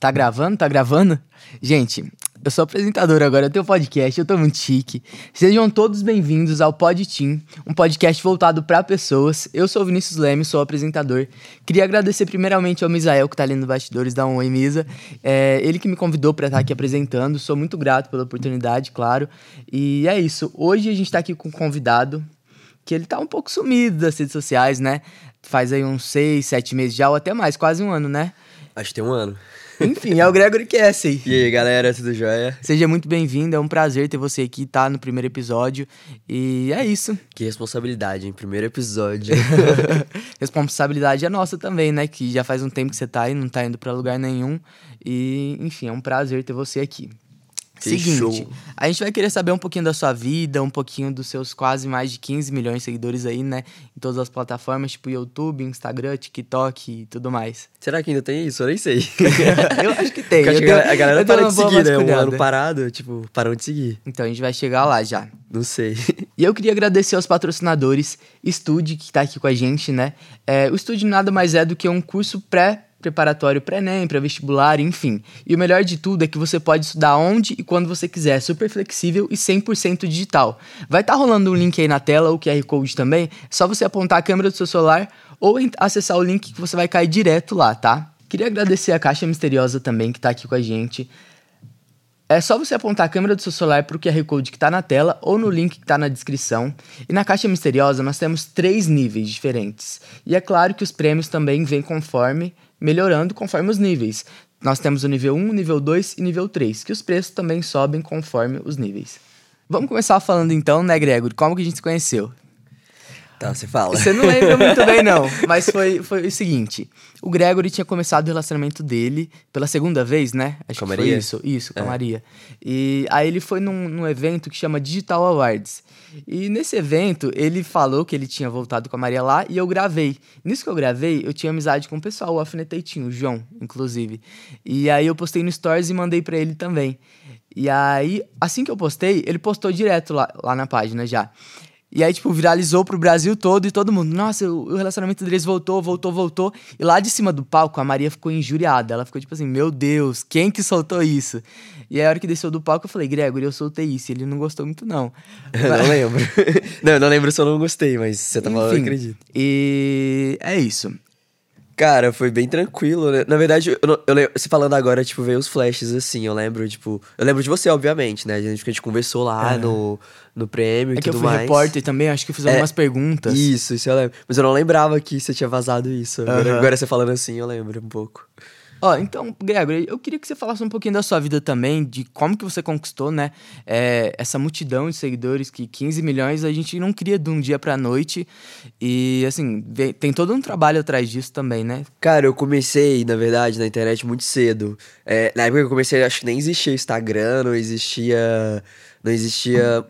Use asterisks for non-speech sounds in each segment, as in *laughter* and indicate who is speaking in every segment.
Speaker 1: Tá gravando? Tá gravando? Gente, eu sou apresentador agora, eu tenho podcast, eu tô muito chique. Sejam todos bem-vindos ao Pod Team, um podcast voltado para pessoas. Eu sou Vinícius Leme, sou apresentador. Queria agradecer primeiramente ao Misael, que tá ali nos bastidores da Oi Misa. É ele que me convidou para estar aqui apresentando. Sou muito grato pela oportunidade, claro. E é isso. Hoje a gente tá aqui com um convidado que ele tá um pouco sumido das redes sociais, né? Faz aí uns seis, sete meses já, ou até mais, quase um ano, né?
Speaker 2: Acho que tem um ano.
Speaker 1: Enfim, é o Gregory Cassie.
Speaker 2: E aí, galera, tudo jóia?
Speaker 1: Seja muito bem-vindo, é um prazer ter você aqui, tá? No primeiro episódio. E é isso.
Speaker 2: Que responsabilidade, hein? Primeiro episódio. *laughs*
Speaker 1: Responsabilidade é nossa também, né? Que já faz um tempo que você tá aí, não tá indo pra lugar nenhum. E, enfim, é um prazer ter você aqui. Seguinte,
Speaker 2: show.
Speaker 1: a gente vai querer saber um pouquinho da sua vida, um pouquinho dos seus quase mais de 15 milhões de seguidores aí, né? Em todas as plataformas, tipo YouTube, Instagram, TikTok e tudo mais.
Speaker 2: Será que ainda tem isso? Eu nem sei. *laughs*
Speaker 1: eu acho que tem.
Speaker 2: Acho que a galera
Speaker 1: uma
Speaker 2: de seguir, né? Um ano parado, tipo, parou de seguir.
Speaker 1: Então a gente vai chegar lá já.
Speaker 2: Não sei. *laughs*
Speaker 1: E eu queria agradecer aos patrocinadores, Estude, que tá aqui com a gente, né? É, o Estude nada mais é do que um curso pré-preparatório pré-ENEM, pré-vestibular, enfim. E o melhor de tudo é que você pode estudar onde e quando você quiser, super flexível e 100% digital. Vai estar rolando um link aí na tela, o QR Code também, é só você apontar a câmera do seu celular ou acessar o link que você vai cair direto lá, tá? Queria agradecer a Caixa Misteriosa também, que tá aqui com a gente. É só você apontar a câmera do seu celular para o QR Code que está na tela ou no link que está na descrição. E na caixa misteriosa nós temos três níveis diferentes. E é claro que os prêmios também vêm conforme, melhorando conforme os níveis. Nós temos o nível 1, nível 2 e nível 3, que os preços também sobem conforme os níveis. Vamos começar falando então, né, Gregory? Como que a gente se conheceu?
Speaker 2: Tá, você fala.
Speaker 1: Você não lembra muito bem, não. Mas foi, foi o seguinte: o Gregory tinha começado o relacionamento dele pela segunda vez, né? Acho
Speaker 2: Com a
Speaker 1: que foi
Speaker 2: Maria?
Speaker 1: isso. Isso, com a
Speaker 2: É.
Speaker 1: Maria. E aí ele foi num, num evento que chama Digital Awards. E nesse evento, ele falou que ele tinha voltado com a Maria lá e eu gravei. Nisso que eu gravei, eu tinha amizade com o pessoal, o alfineteitinho, o João, inclusive. E aí eu postei no Stories e mandei pra ele também. E aí, assim que eu postei, ele postou direto lá, lá na página já. E aí, tipo, viralizou pro Brasil todo e todo mundo. Nossa, o o relacionamento deles voltou, voltou, voltou. E lá de cima do palco, a Maria ficou injuriada. Ela ficou tipo assim: Meu Deus, quem que soltou isso? E aí, a hora que desceu do palco, eu falei: Gregory, eu soltei isso. E ele não gostou muito, não. *laughs*
Speaker 2: Eu não lembro. *laughs* não, eu não lembro se eu não gostei, mas você tá falando, eu
Speaker 1: Enfim,
Speaker 2: acredito.
Speaker 1: E é isso.
Speaker 2: Cara, foi bem tranquilo, né? Na verdade, eu, não- eu lembro, você falando agora, tipo, veio os flashes assim, eu lembro, tipo. Eu lembro de você, obviamente, né? A gente, que a gente conversou lá no, no prêmio e
Speaker 1: É que eu
Speaker 2: tudo
Speaker 1: fui
Speaker 2: mais.
Speaker 1: repórter também, acho que eu fiz
Speaker 2: É,
Speaker 1: algumas perguntas.
Speaker 2: Isso, isso eu lembro. Mas eu não lembrava que você tinha vazado isso. Agora,
Speaker 1: Aham.
Speaker 2: agora você falando assim, eu lembro um pouco.
Speaker 1: Ó, então, Gregory, eu queria que você falasse um pouquinho da sua vida também, de como que você conquistou, né, é, essa multidão de seguidores, que 15 milhões a gente não cria de um dia pra noite, e, assim, tem todo um trabalho atrás disso também, né?
Speaker 2: Cara, eu comecei, na verdade, na internet muito cedo. É, na época que eu comecei, acho que nem existia Instagram, não existia. Não existia.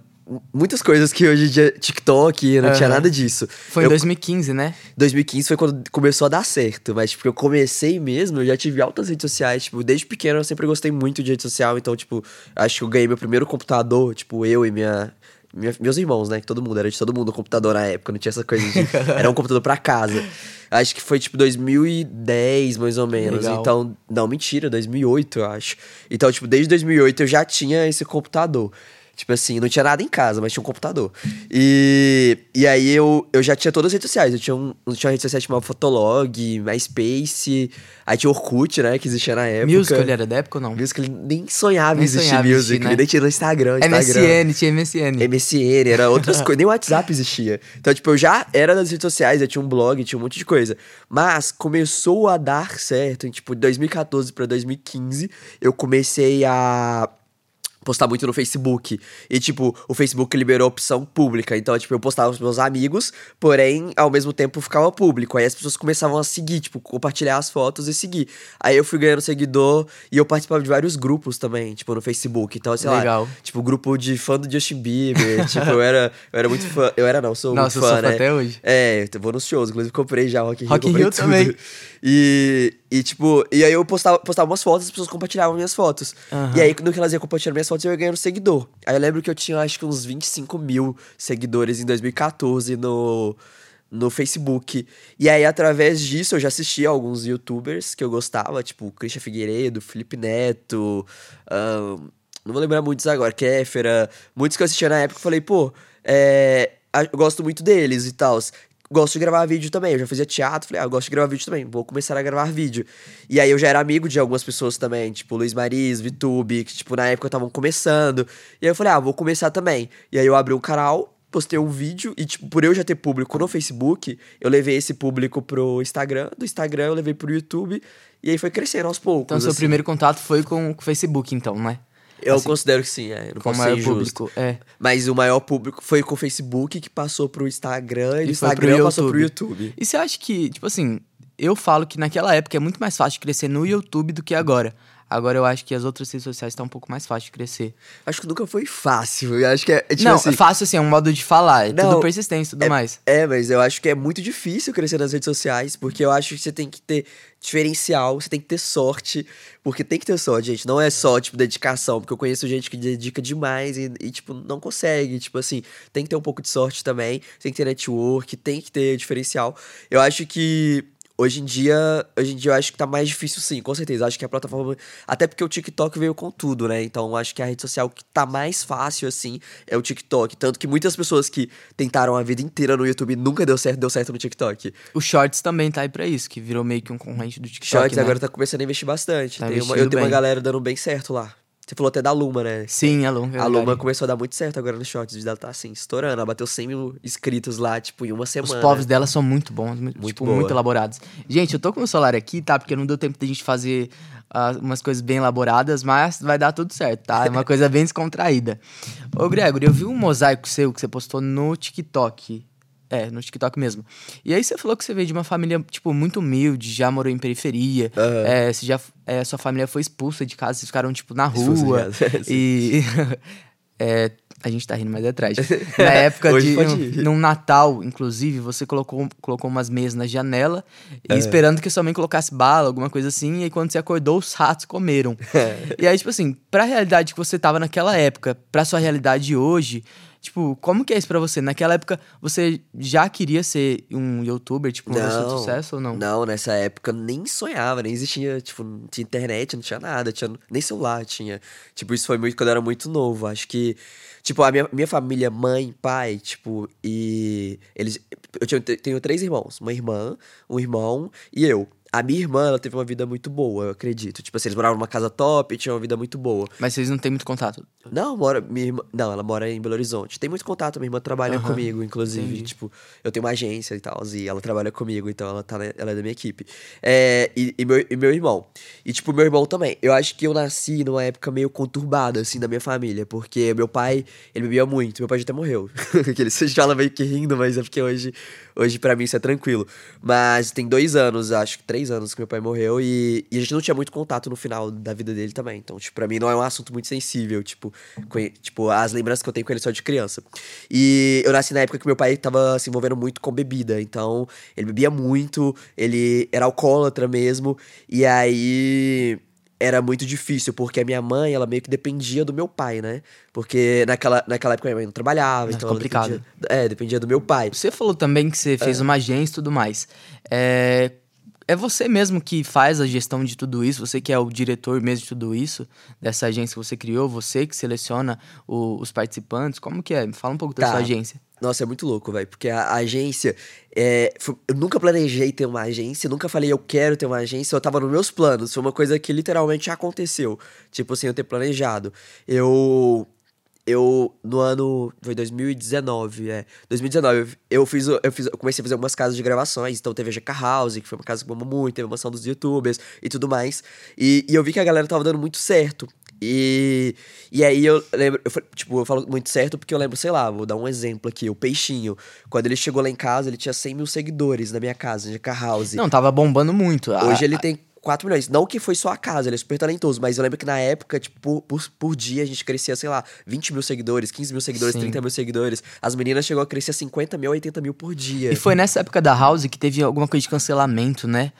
Speaker 2: Muitas coisas que hoje em dia. TikTok, não tinha
Speaker 1: Aham.
Speaker 2: nada disso.
Speaker 1: Foi em
Speaker 2: Eu-
Speaker 1: 2015, né?
Speaker 2: 2015 foi quando começou a dar certo, mas, tipo, eu comecei mesmo, eu já tive altas redes sociais, tipo, desde pequeno eu sempre gostei muito de rede social, então, tipo, acho que eu ganhei meu primeiro computador, tipo, eu e minha, minha- meus irmãos, né, que todo mundo, era de todo mundo o computador na época, não tinha essa coisa de, *laughs* era um computador pra casa. Acho que foi, tipo, 2010, mais ou menos,
Speaker 1: Legal.
Speaker 2: então, não, mentira, 2008, eu acho. Então, tipo, desde 2008 eu já tinha esse computador. Tipo assim, não tinha nada em casa, mas tinha um computador. E, e aí eu, eu já tinha todas as redes sociais. Eu tinha, um, eu tinha uma rede social chamada Fotolog, MySpace, aí tinha Orkut, né, que existia na época.
Speaker 1: Musical, ele era da época ou não?
Speaker 2: Musical, nem sonhava
Speaker 1: Nem
Speaker 2: existir
Speaker 1: sonhava
Speaker 2: Musical,
Speaker 1: existir, né?
Speaker 2: ele nem tinha no Instagram, Instagram.
Speaker 1: MSN, tinha MSN.
Speaker 2: MSN, era *laughs* outras coisas, nem o WhatsApp existia. Então, tipo, eu já era das redes sociais, eu tinha um blog, tinha um monte de coisa. Mas começou a dar certo em, tipo, 2014 pra 2015, eu comecei a postar muito no Facebook. E, tipo, o Facebook liberou a opção pública. Então, tipo, eu postava os meus amigos, porém, ao mesmo tempo ficava público. Aí as pessoas começavam a seguir, tipo, compartilhar as fotos e seguir. Aí eu fui ganhando seguidor e eu participava de vários grupos também, tipo, no Facebook. Então, sei
Speaker 1: Legal.
Speaker 2: lá, tipo, grupo de fã do Justin Bieber. *laughs* tipo, eu era, eu era muito fã. Eu era, não, sou
Speaker 1: Nossa,
Speaker 2: muito
Speaker 1: sou
Speaker 2: fã,
Speaker 1: fã
Speaker 2: né?
Speaker 1: até hoje.
Speaker 2: É, eu vou nos shows, inclusive comprei já Rock in Rio.
Speaker 1: Rock in Rio também.
Speaker 2: E, e, tipo, e aí eu postava, postava umas fotos, as pessoas compartilhavam minhas fotos.
Speaker 1: Aham.
Speaker 2: E aí, no que elas iam compartilhando minhas fotos, eu ia ganhando seguidor. Aí eu lembro que eu tinha, acho que uns 25 mil seguidores em 2014 no, no Facebook. E aí, através disso, eu já assistia alguns youtubers que eu gostava, tipo Christian Figueiredo, Felipe Neto, ahn, não vou lembrar muitos agora, Kéfera, muitos que eu assistia na época, eu falei, pô, é, eu gosto muito deles e tal. Gosto de gravar vídeo também. Eu já fazia teatro, falei, ah, eu gosto de gravar vídeo também. Vou começar a gravar vídeo. E aí eu já era amigo de algumas pessoas também, tipo Luiz Mariz, Vitube, que, tipo, na época estavam começando. E aí eu falei, ah, vou começar também. E aí eu abri um canal, postei um vídeo, e, tipo, por eu já ter público no Facebook, eu levei esse público pro Instagram. Do Instagram eu levei pro YouTube. E aí foi crescendo aos poucos.
Speaker 1: Então, seu
Speaker 2: assim.
Speaker 1: primeiro contato foi com o Facebook, então, né?
Speaker 2: Eu
Speaker 1: assim,
Speaker 2: considero que sim, é. Não
Speaker 1: Com o maior público. É.
Speaker 2: Mas o maior público foi com o Facebook, que passou pro Instagram, e,
Speaker 1: E pro
Speaker 2: Instagram passou pro.
Speaker 1: YouTube. E você acha que, tipo assim, eu falo que naquela época é muito mais fácil crescer no YouTube do que agora. Agora eu acho que as outras redes sociais estão um pouco mais fácil de crescer.
Speaker 2: Acho que nunca foi fácil. Eu acho que é, é tipo
Speaker 1: não,
Speaker 2: assim.
Speaker 1: é fácil assim, é um modo de falar, é
Speaker 2: Não,
Speaker 1: tudo persistência e tudo mais.
Speaker 2: É, mas eu acho que é muito difícil crescer nas redes sociais, porque eu acho que você tem que ter diferencial, você tem que ter sorte, porque tem que ter sorte, gente. Não é só, tipo, dedicação, porque eu conheço gente que dedica demais e, e, tipo, não consegue. Tipo assim, tem que ter um pouco de sorte também, tem que ter network, tem que ter diferencial. Eu acho que. Hoje em dia, hoje em dia eu acho que tá mais difícil sim, com certeza. Acho que a plataforma. Até porque o TikTok veio com tudo, né? Então acho que a rede social que tá mais fácil, assim, é o TikTok. Tanto que muitas pessoas que tentaram a vida inteira no YouTube nunca deu certo, deu certo no TikTok.
Speaker 1: O Shorts também tá aí pra isso, que virou meio que um concorrente do TikTok.
Speaker 2: Shorts
Speaker 1: né?
Speaker 2: agora tá começando a investir bastante.
Speaker 1: Tá
Speaker 2: uma- eu tenho uma
Speaker 1: bem.
Speaker 2: galera dando bem certo lá. Você falou até da Luma, né?
Speaker 1: Sim, a Luma.
Speaker 2: A
Speaker 1: verdade.
Speaker 2: Luma começou a dar muito certo agora no Shorts. Ela tá assim, estourando. Ela bateu 100 mil inscritos lá, tipo, em uma
Speaker 1: Os
Speaker 2: semana.
Speaker 1: povos dela são muito bons, muito, tipo,
Speaker 2: boa.
Speaker 1: muito elaborados. Gente, eu tô com o celular aqui, tá? Porque não deu tempo da gente fazer ah, umas coisas bem elaboradas, mas vai dar tudo certo, tá? É uma coisa bem descontraída. Ô, Gregory, eu vi um mosaico seu que você postou no TikTok. É, no TikTok mesmo. E aí você falou que você veio de uma família, tipo, muito humilde, já morou em periferia.
Speaker 2: Aham.
Speaker 1: É, você já, é, sua família foi expulsa de casa, vocês ficaram, tipo, na rua. *laughs*
Speaker 2: sim.
Speaker 1: e. *laughs* é, a gente tá rindo, mas é trágico. *laughs* Na época de.
Speaker 2: rir.
Speaker 1: Num Natal, inclusive, você colocou, colocou umas mesas na janela e
Speaker 2: É.
Speaker 1: esperando que sua mãe colocasse bala, alguma coisa assim, e aí quando você acordou, os ratos comeram.
Speaker 2: É.
Speaker 1: E aí, tipo assim, pra realidade que você tava naquela época, pra sua realidade hoje, tipo, como que é isso pra você? Naquela época, você já queria ser um youtuber, tipo, pessoa de sucesso ou não?
Speaker 2: Não, nessa época nem sonhava, nem existia, tipo, não tinha internet, não tinha nada, tinha, nem celular tinha. Tipo, isso foi muito quando eu era muito novo. Acho que, tipo, a minha, minha família, mãe, pai, tipo, e eles. Eu tinha- tenho três irmãos, uma irmã, um irmão e eu. A minha irmã, ela teve uma vida muito boa, eu acredito. Tipo assim, eles moravam numa casa top, tinham uma vida muito boa.
Speaker 1: Mas vocês não têm muito contato.
Speaker 2: Não, mora. Minha irmã, não, ela mora em Belo Horizonte. Tem muito contato, minha irmã trabalha
Speaker 1: Aham,
Speaker 2: comigo, inclusive.
Speaker 1: entendi.
Speaker 2: Tipo, eu tenho uma agência e tal, e ela trabalha comigo, então ela, tá, ela é da minha equipe. É, e, e meu, e meu irmão. E, tipo, meu irmão também. Eu acho que eu nasci numa época meio conturbada, assim, da minha família, porque meu pai, ele bebia muito. Meu pai já até morreu. *laughs* que ele se *laughs* fala meio que rindo, mas é porque hoje, hoje para mim isso é tranquilo. Mas tem dois anos, acho que três anos que meu pai morreu, e, e a gente não tinha muito contato no final da vida dele também. Então, tipo, pra mim não é um assunto muito sensível, tipo, tipo, as lembranças que eu tenho com ele só de criança. E eu nasci na época que meu pai tava se envolvendo muito com bebida, então ele bebia muito, ele era alcoólatra mesmo, e aí era muito difícil, porque a minha mãe, ela meio que dependia do meu pai, né? Porque naquela, naquela época minha mãe não trabalhava,
Speaker 1: É
Speaker 2: então
Speaker 1: complicado.
Speaker 2: dependia, é, dependia do meu pai.
Speaker 1: Você falou também que você fez uma agência e tudo mais. É, é você mesmo que faz a gestão de tudo isso? Você que é o diretor mesmo de tudo isso? Dessa agência que você criou? Você que seleciona o- os participantes? Como que é? Me fala um pouco da
Speaker 2: Tá.
Speaker 1: sua agência.
Speaker 2: Nossa, é muito louco, velho. Porque a, a agência. é, foi- eu nunca planejei ter uma agência, nunca falei eu quero ter uma agência, eu tava nos meus planos. Foi uma coisa que literalmente aconteceu. Tipo assim, eu ter planejado. Eu. Eu, no ano. Foi 2019, é. 2019, eu fiz. Eu, fiz, eu comecei a fazer algumas casas de gravações. Então teve a GK House, que foi uma casa que bombou muito, teve a mansão dos youtubers e tudo mais. E, e eu vi que a galera tava dando muito certo. E, e aí eu lembro, eu, tipo, eu falo muito certo porque eu lembro, sei lá, vou dar um exemplo aqui, o Peixinho. Quando ele chegou lá em casa, ele tinha 100 mil seguidores na minha casa, GK House.
Speaker 1: Não, tava bombando muito. A-
Speaker 2: Hoje ele tem 4 milhões. Não que foi só a casa, ele é super talentoso, mas eu lembro que na época, tipo, por, por, por dia a gente crescia, sei lá, 20 mil seguidores, 15 mil seguidores,
Speaker 1: Sim.
Speaker 2: 30 mil seguidores. As meninas chegou a crescer 50 mil, 80 mil por dia.
Speaker 1: E foi nessa época da House que teve alguma coisa de cancelamento, né?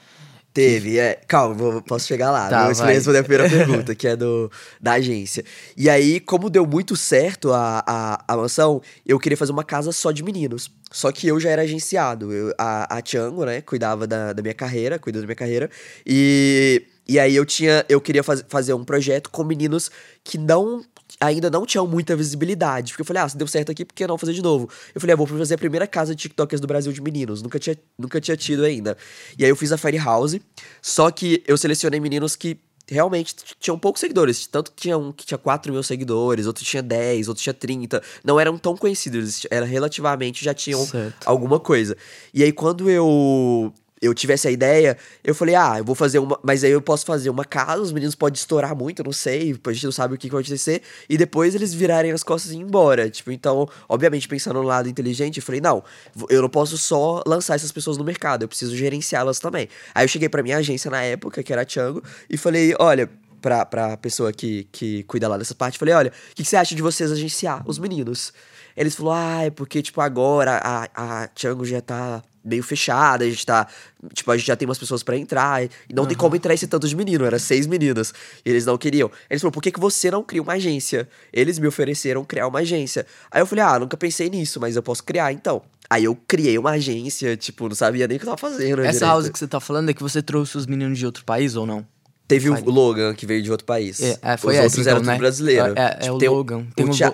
Speaker 2: Teve, é. Calma, vou, posso chegar lá.
Speaker 1: Tá,
Speaker 2: vou responder a primeira pergunta, *laughs* que é do, da agência. E aí, como deu muito certo a, a, a mansão, eu queria fazer uma casa só de meninos. Só que eu já era agenciado. Eu, a, a Tiango, né, cuidava da, da minha carreira, cuidou da minha carreira. E, e aí eu tinha. Eu queria faz, fazer um projeto com meninos que não ainda não tinham muita visibilidade. Porque eu falei, ah, se deu certo aqui, por que não fazer de novo? Eu falei, ah, vou fazer a primeira casa de TikTokers do Brasil de meninos. Nunca tinha, nunca tinha tido ainda. E aí eu fiz a Fire House, só que eu selecionei meninos que realmente tinham poucos seguidores. Tanto que tinha um que tinha 4 mil seguidores, outro tinha 10, outro tinha 30. Não eram tão conhecidos, era relativamente, já tinham
Speaker 1: Certo.
Speaker 2: alguma coisa. E aí quando eu eu tivesse a ideia, eu falei, ah, eu vou fazer uma. Mas aí eu posso fazer uma casa, os meninos podem estourar muito, eu não sei, a gente não sabe o que vai acontecer, e depois eles virarem as costas e ir embora. Tipo, então, obviamente, pensando no lado inteligente, eu falei, não, eu não posso só lançar essas pessoas no mercado, eu preciso gerenciá-las também. Aí eu cheguei pra minha agência na época, que era a Chango, e falei, olha. Pra, pra pessoa que, que cuida lá dessa parte, falei: olha, o que, que você acha de vocês agenciar os meninos? Eles falaram, ah, é porque, tipo, agora a, a Chango já tá meio fechada, a gente tá. Tipo, a gente já tem umas pessoas pra entrar. E não tem como entrar esse tanto de menino, era seis meninas. E eles não queriam. Eles falaram, por que, que você não cria uma agência? Eles me ofereceram criar uma agência. Aí eu falei, ah, nunca pensei nisso, mas eu posso criar então. Aí eu criei uma agência, tipo, não sabia nem o que eu tava fazendo.
Speaker 1: Essa
Speaker 2: direito.
Speaker 1: house que você tá falando é que você trouxe os meninos de outro país ou não?
Speaker 2: Teve o. Logan, que veio de outro país.
Speaker 1: É, é, foi
Speaker 2: Os
Speaker 1: essa,
Speaker 2: outros
Speaker 1: então,
Speaker 2: eram tudo
Speaker 1: né?
Speaker 2: brasileiro.
Speaker 1: É, é
Speaker 2: Tipo,
Speaker 1: o
Speaker 2: tem
Speaker 1: Logan. Tem
Speaker 2: o é o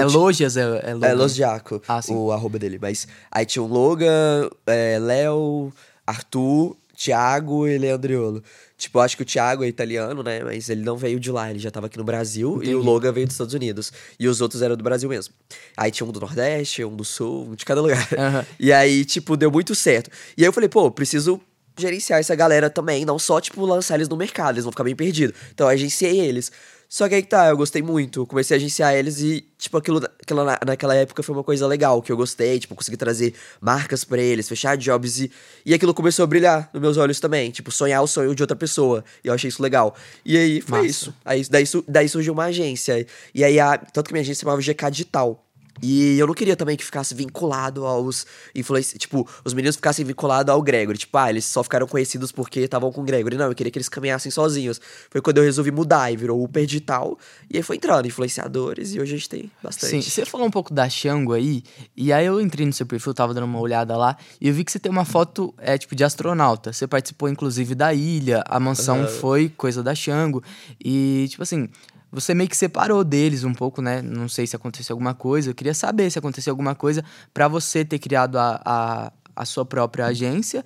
Speaker 1: É Logias, é, é Logan.
Speaker 2: É, Los Diaco,
Speaker 1: Ah,
Speaker 2: o arroba dele. Mas aí tinha o Logan, é, Léo, Arthur, Thiago e Leandriolo. Tipo, eu acho que o Thiago é italiano, né? Mas ele não veio de lá, ele já tava aqui no Brasil. E o
Speaker 1: Entendi.
Speaker 2: Logan veio dos Estados Unidos. E os outros eram do Brasil mesmo. Aí tinha um do Nordeste, um do Sul, um de cada lugar.
Speaker 1: Aham.
Speaker 2: E aí, tipo, deu muito certo. E aí eu falei, pô, preciso gerenciar essa galera também, não só, tipo, lançar eles no mercado, eles vão ficar bem perdidos. Então eu agenciei eles. Só que aí que tá, eu gostei muito. Comecei a agenciar eles e, tipo, aquilo, na- naquela época foi uma coisa legal, que eu gostei, tipo, consegui trazer marcas pra eles, fechar jobs e, e aquilo começou a brilhar nos meus olhos também. Tipo, sonhar o sonho de outra pessoa. E eu achei isso legal. E aí foi
Speaker 1: Massa.
Speaker 2: isso. Aí daí, daí surgiu uma agência. E aí, a, tanto que minha agência chamava GK Digital. E eu não queria também que ficasse vinculado aos influencers. Tipo, os meninos ficassem vinculados ao Gregory. Tipo, ah, eles só ficaram conhecidos porque estavam com o Gregory. Não, eu queria que eles caminhassem sozinhos. Foi quando eu resolvi mudar e virou Uber Digital. E aí foi entrando influenciadores e hoje a gente tem bastante.
Speaker 1: Sim, você falou um pouco da Xango aí, e aí eu entrei no seu perfil, tava dando uma olhada lá, e eu vi que você tem uma foto, é, tipo, de astronauta. Você participou, inclusive, da ilha, a mansão foi coisa da Xango, e, tipo assim, você meio que separou deles um pouco, né? Não sei se aconteceu alguma coisa, eu queria saber se aconteceu alguma coisa pra você ter criado a, a, a sua própria agência,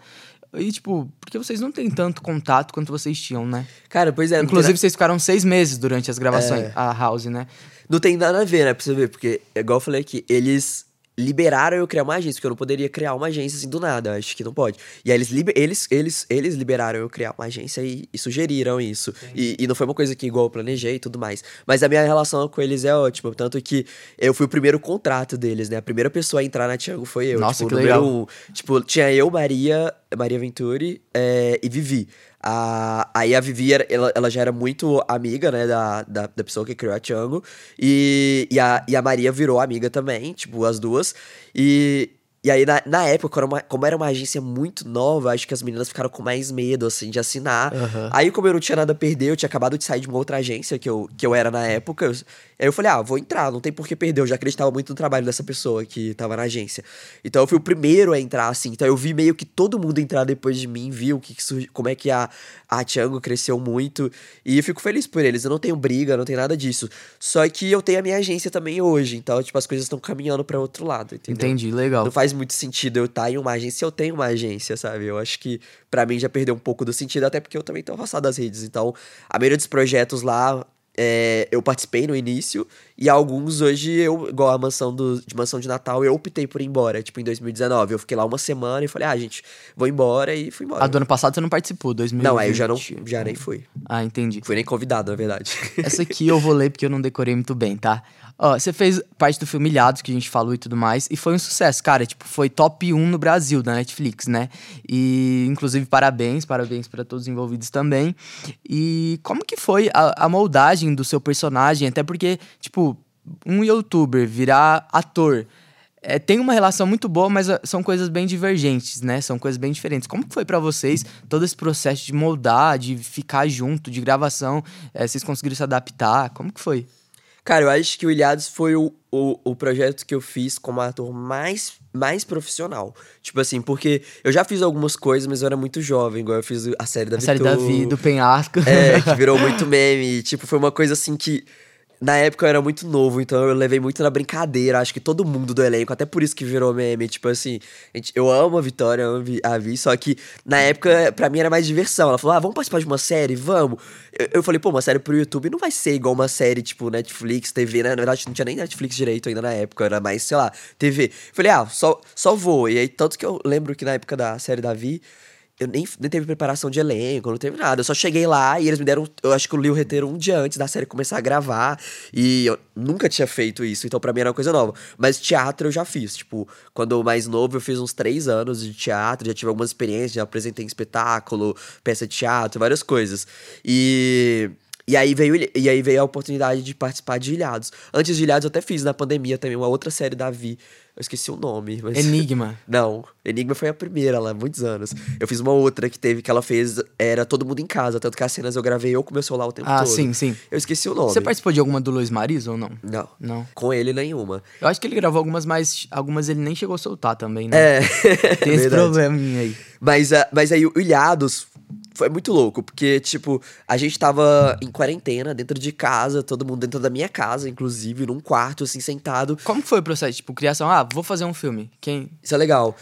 Speaker 1: e, tipo, porque vocês não têm tanto contato quanto vocês tinham, né?
Speaker 2: Cara, pois é.
Speaker 1: Inclusive, vocês ficaram seis meses durante as gravações,
Speaker 2: É.
Speaker 1: a House, né?
Speaker 2: Não tem nada a ver, né? Pra você ver, porque, igual eu falei aqui, eles liberaram eu criar uma agência, porque eu não poderia criar uma agência assim do nada, acho que não pode. E aí eles, eles, eles, eles liberaram eu criar uma agência e, e sugeriram isso. E, e não foi uma coisa que igual eu planejei e tudo mais. Mas a minha relação com eles é ótima, tanto que eu fui o primeiro contrato deles, né? A primeira pessoa a entrar na Tiago foi eu.
Speaker 1: Nossa,
Speaker 2: tipo,
Speaker 1: que legal.
Speaker 2: um. Tipo, tinha eu, Maria, Maria Venturi é, e Vivi. A, aí a Vivi, ela, ela já era muito amiga, né, da, da, da pessoa que criou a Django. E, e, a, e a Maria virou amiga também, tipo, as duas. E, e aí, na, na época, era uma- como era uma agência muito nova, acho que as meninas ficaram com mais medo, assim, de assinar.
Speaker 1: Aham.
Speaker 2: Aí, como eu não tinha nada a perder, eu tinha acabado de sair de uma outra agência que eu, que eu era na época. eu- aí eu falei, ah, vou entrar, não tem por que perder. Eu já acreditava muito no trabalho dessa pessoa que tava na agência. Então eu fui o primeiro a entrar, assim. Então eu vi meio que todo mundo entrar depois de mim, viu que que surgi- como é que a, a Tiango cresceu muito. E eu fico feliz por eles. Eu não tenho briga, não tenho nada disso. Só que eu tenho a minha agência também hoje. Então, tipo, as coisas estão caminhando pra outro lado, entendeu?
Speaker 1: Entendi, legal.
Speaker 2: Não faz muito sentido eu estar em uma agência, eu tenho uma agência, sabe? Eu acho que pra mim já perdeu um pouco do sentido, até porque eu também tô afastado das redes. Então, a maioria dos projetos lá é, eu participei no início, e alguns hoje eu, igual a mansão do, de mansão de Natal, eu optei por ir embora, tipo, em 2019. Eu fiquei lá uma semana e falei, ah, gente, vou embora e fui embora.
Speaker 1: A do ano passado você não participou, 2020.
Speaker 2: Não, aí eu já não já nem fui.
Speaker 1: Ah, entendi.
Speaker 2: Fui nem convidado, na verdade. *laughs*
Speaker 1: Essa aqui eu vou ler porque eu não decorei muito bem, tá? Ó, você fez parte do filme Ilhados, que a gente falou e tudo mais, e foi um sucesso, cara. Tipo, foi top 1 no Brasil, da Netflix, né? E, inclusive, parabéns, parabéns pra todos os envolvidos também. E como que foi a, a moldagem do seu personagem? Até porque, tipo, um youtuber virar ator é, tem uma relação muito boa, mas ah, são coisas bem divergentes, né? São coisas bem diferentes. Como foi para vocês todo esse processo de moldar, de ficar junto, de gravação? É, vocês conseguiram se adaptar? Como que foi?
Speaker 2: Cara, eu acho que o Ilhados foi o, o, o projeto que eu fiz como ator mais, mais profissional. Tipo assim, porque eu já fiz algumas coisas, mas eu era muito jovem. Igual eu fiz a série da
Speaker 1: A série da Vi, do Penhasco.
Speaker 2: É, *laughs* que virou muito meme. tipo, foi uma coisa assim que na época eu era muito novo, então eu levei muito na brincadeira. Acho que todo mundo do elenco, até por isso que virou meme. Tipo assim, gente, eu amo a Vitória, eu amo a Vi, só que na época, pra mim era mais diversão. Ela falou, ah, vamos participar de uma série? Vamos. Eu, eu falei, pô, uma série pro YouTube não vai ser igual uma série tipo Netflix, TV, né? Na verdade, não tinha nem Netflix direito ainda na época, era mais, sei lá, TV. Eu falei, ah, só, só vou. E aí, tanto que eu lembro que na época da série da Vi eu nem, nem teve preparação de elenco, não teve nada. Eu só cheguei lá e eles me deram. Eu acho que eu li o um dia antes da série começar a gravar. E eu nunca tinha feito isso, então pra mim era uma coisa nova. Mas teatro eu já fiz. Tipo, quando mais novo, eu fiz uns três anos de teatro, já tive algumas experiências, já apresentei espetáculo, peça de teatro, várias coisas. E. E aí, veio, e aí veio a oportunidade de participar de Ilhados. Antes de Ilhados, eu até fiz na pandemia também uma outra série da Vi, eu esqueci o nome. Mas... *laughs*
Speaker 1: Enigma.
Speaker 2: Não, Enigma foi a primeira lá, muitos anos. Eu fiz uma outra que teve, que ela fez, era todo mundo em casa, tanto que as cenas eu gravei eu com meu celular o tempo
Speaker 1: ah,
Speaker 2: todo.
Speaker 1: Ah, sim, sim.
Speaker 2: Eu esqueci o nome.
Speaker 1: Você participou de alguma do Luiz Maris ou não?
Speaker 2: Não.
Speaker 1: Não.
Speaker 2: Com ele, nenhuma.
Speaker 1: Eu acho que ele gravou algumas, mas algumas ele nem chegou a soltar também, né?
Speaker 2: É.
Speaker 1: Tem *laughs* esse probleminha aí.
Speaker 2: Mas, uh, mas aí o Ilhados foi muito louco, porque, tipo, a gente tava em quarentena, dentro de casa, todo mundo dentro da minha casa, inclusive, num quarto, assim, sentado.
Speaker 1: Como foi o processo? Tipo, criação, ah, vou fazer um filme. Quem?
Speaker 2: Isso é legal.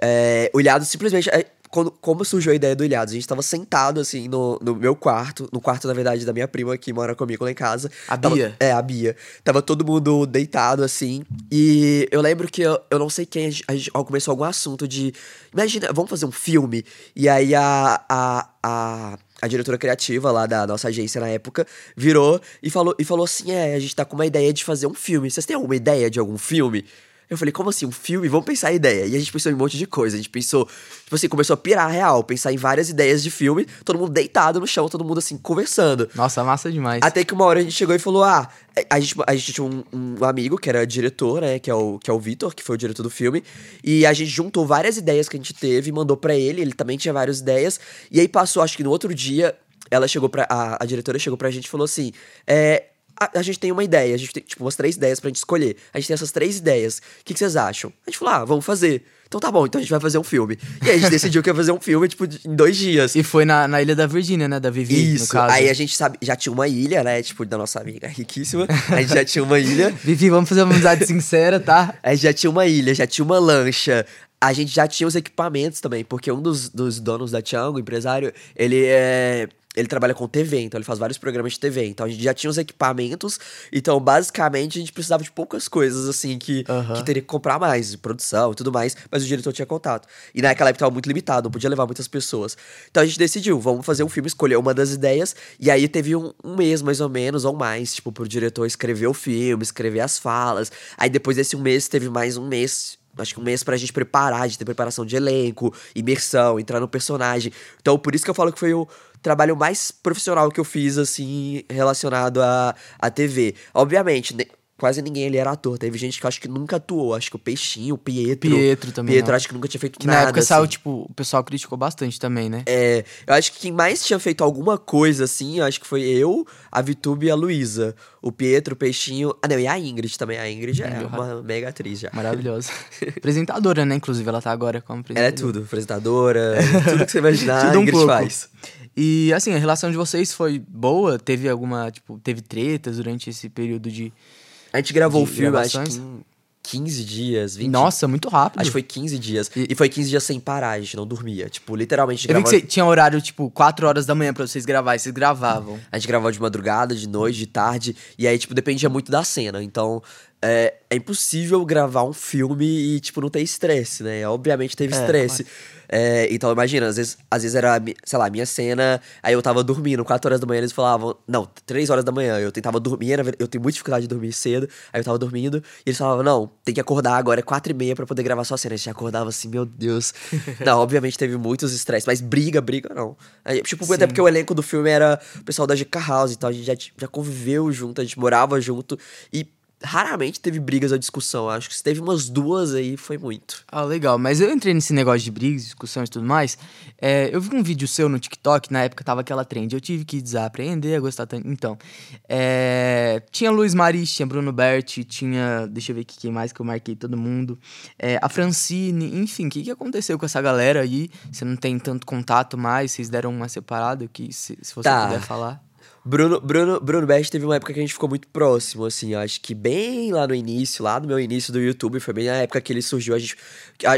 Speaker 2: É, o Ilhado simplesmente. Quando, como surgiu a ideia do Ilhados? A gente tava sentado, assim, no, no meu quarto, no quarto, na verdade, da minha prima que mora comigo lá em casa.
Speaker 1: A
Speaker 2: tava,
Speaker 1: Bia?
Speaker 2: É, a Bia. Tava todo mundo deitado, assim. E eu lembro que eu, eu não sei quem, a gente começou algum assunto de. Imagina, vamos fazer um filme. E aí a, a, a a diretora criativa lá da nossa agência na época virou e falou, e falou assim: é, a gente tá com uma ideia de fazer um filme. Vocês têm alguma ideia de algum filme? Eu falei, como assim, um filme? Vamos pensar a ideia. E a gente pensou em um monte de coisa. A gente pensou, tipo assim, começou a pirar real, pensar em várias ideias de filme, todo mundo deitado no chão, todo mundo assim, conversando.
Speaker 1: Nossa, massa demais.
Speaker 2: Até que uma hora a gente chegou e falou: ah, a gente, a gente tinha um, um amigo que era diretor, né? Que é o, que é o Vitor, que foi o diretor do filme. E a gente juntou várias ideias que a gente teve, mandou para ele, ele também tinha várias ideias. E aí passou, acho que no outro dia, ela chegou pra. A, a diretora chegou pra gente e falou assim: é, a, a, gente tem uma ideia, a gente tem, tipo, umas três ideias pra gente escolher. A gente tem essas três ideias. O que, que vocês acham? A gente falou, ah, vamos fazer. Então tá bom, então a gente vai fazer um filme. E aí a gente *laughs* decidiu que ia fazer um filme, tipo, em dois dias.
Speaker 1: E foi na, na Ilha da Virgínia, né? Da Vivi,
Speaker 2: Isso. Aí a gente sabe, já tinha uma ilha, né? Tipo, da nossa amiga riquíssima. A gente já tinha uma ilha. *laughs*
Speaker 1: Vivi, vamos fazer uma amizade sincera, tá?
Speaker 2: A gente já tinha uma ilha, já tinha uma lancha. A gente já tinha os equipamentos também, porque um dos, dos donos da Tiango, empresário, ele é ele trabalha com TV, então ele faz vários programas de TV. Então a gente já tinha os equipamentos. Então, basicamente, a gente precisava de poucas coisas, assim, que, uhum. que teria que comprar mais, produção e tudo mais. Mas o diretor tinha contato. E naquela época tava muito limitado, não podia levar muitas pessoas. Então a gente decidiu, vamos fazer um filme, escolher uma das ideias. E aí teve um, um mês, mais ou menos, ou mais, tipo, pro diretor escrever o filme, escrever as falas. Aí depois desse um mês, teve mais um mês acho que um mês pra gente preparar, de ter preparação de elenco, imersão, entrar no personagem. Então, por isso que eu falo que foi o trabalho mais profissional que eu fiz, assim, relacionado à, à TV. Obviamente, quase ninguém ali era ator. Teve gente que eu acho que nunca atuou. Acho que o Peixinho, o Pietro.
Speaker 1: Pietro também.
Speaker 2: Pietro, não. acho que nunca tinha feito
Speaker 1: que
Speaker 2: nada.
Speaker 1: Na época
Speaker 2: assim.
Speaker 1: saiu, tipo, o pessoal criticou bastante também, né?
Speaker 2: É. Eu acho que quem mais tinha feito alguma coisa, assim, eu acho que foi eu, a Vitube e a Luísa. O Pietro, o Peixinho. Ah, não, e a Ingrid também. A Ingrid é uma mega atriz já.
Speaker 1: Maravilhosa. *laughs* apresentadora, né? Inclusive, ela tá agora como apresentadora.
Speaker 2: Ela é tudo. Apresentadora, tudo que você imaginar, *laughs*
Speaker 1: tudo
Speaker 2: a Ingrid
Speaker 1: um pouco.
Speaker 2: faz.
Speaker 1: E assim, a relação de vocês foi boa? Teve alguma, tipo, teve tretas durante esse período de
Speaker 2: a gente gravou o filme, acho que em 15 dias, 20
Speaker 1: Nossa, muito rápido.
Speaker 2: Acho que foi 15 dias. E, e foi 15 dias sem parar, a gente não dormia. Tipo, literalmente.
Speaker 1: Eu vi que você tinha horário, tipo, 4 horas da manhã pra vocês gravarem, vocês gravavam.
Speaker 2: A gente gravava de madrugada, de noite, de tarde. E aí, tipo, dependia muito da cena. Então, é, é impossível gravar um filme e, tipo, não ter estresse, né? Obviamente teve estresse. É. É, então, imagina, às vezes, às vezes era, sei lá, minha cena, aí eu tava dormindo, 4 horas da manhã, eles falavam, não, 3 horas da manhã, eu tentava dormir, eu tenho muita dificuldade de dormir cedo, aí eu tava dormindo, e eles falavam, não, tem que acordar agora, é 4 e meia pra poder gravar sua cena. A gente acordava assim, meu Deus. *laughs* não, obviamente teve muitos estresses, mas briga, briga não. Aí, tipo, Sim. até porque o elenco do filme era o pessoal da GK House, então a gente já, já conviveu junto, a gente morava junto, e raramente teve brigas ou discussão. Acho que se teve umas duas aí, foi muito.
Speaker 1: Ah, legal. Mas eu entrei nesse negócio de brigas, discussões e tudo mais. É, eu vi um vídeo seu no TikTok, na época tava aquela trend. Eu tive que desaprender a gostar tanto. Então, é, tinha Luiz Maris, tinha Bruno Berti, tinha. Deixa eu ver aqui quem mais que eu marquei todo mundo. É, a Francine, enfim, o que, que aconteceu com essa galera aí? Você não tem tanto contato mais, vocês deram uma separada, que se, se você
Speaker 2: Tá.
Speaker 1: puder falar.
Speaker 2: Bruno, Bruno, Bruno Best teve uma época que a gente ficou muito próximo, assim, acho que bem lá no início, lá no meu início do YouTube, foi bem a época que ele surgiu, a gente,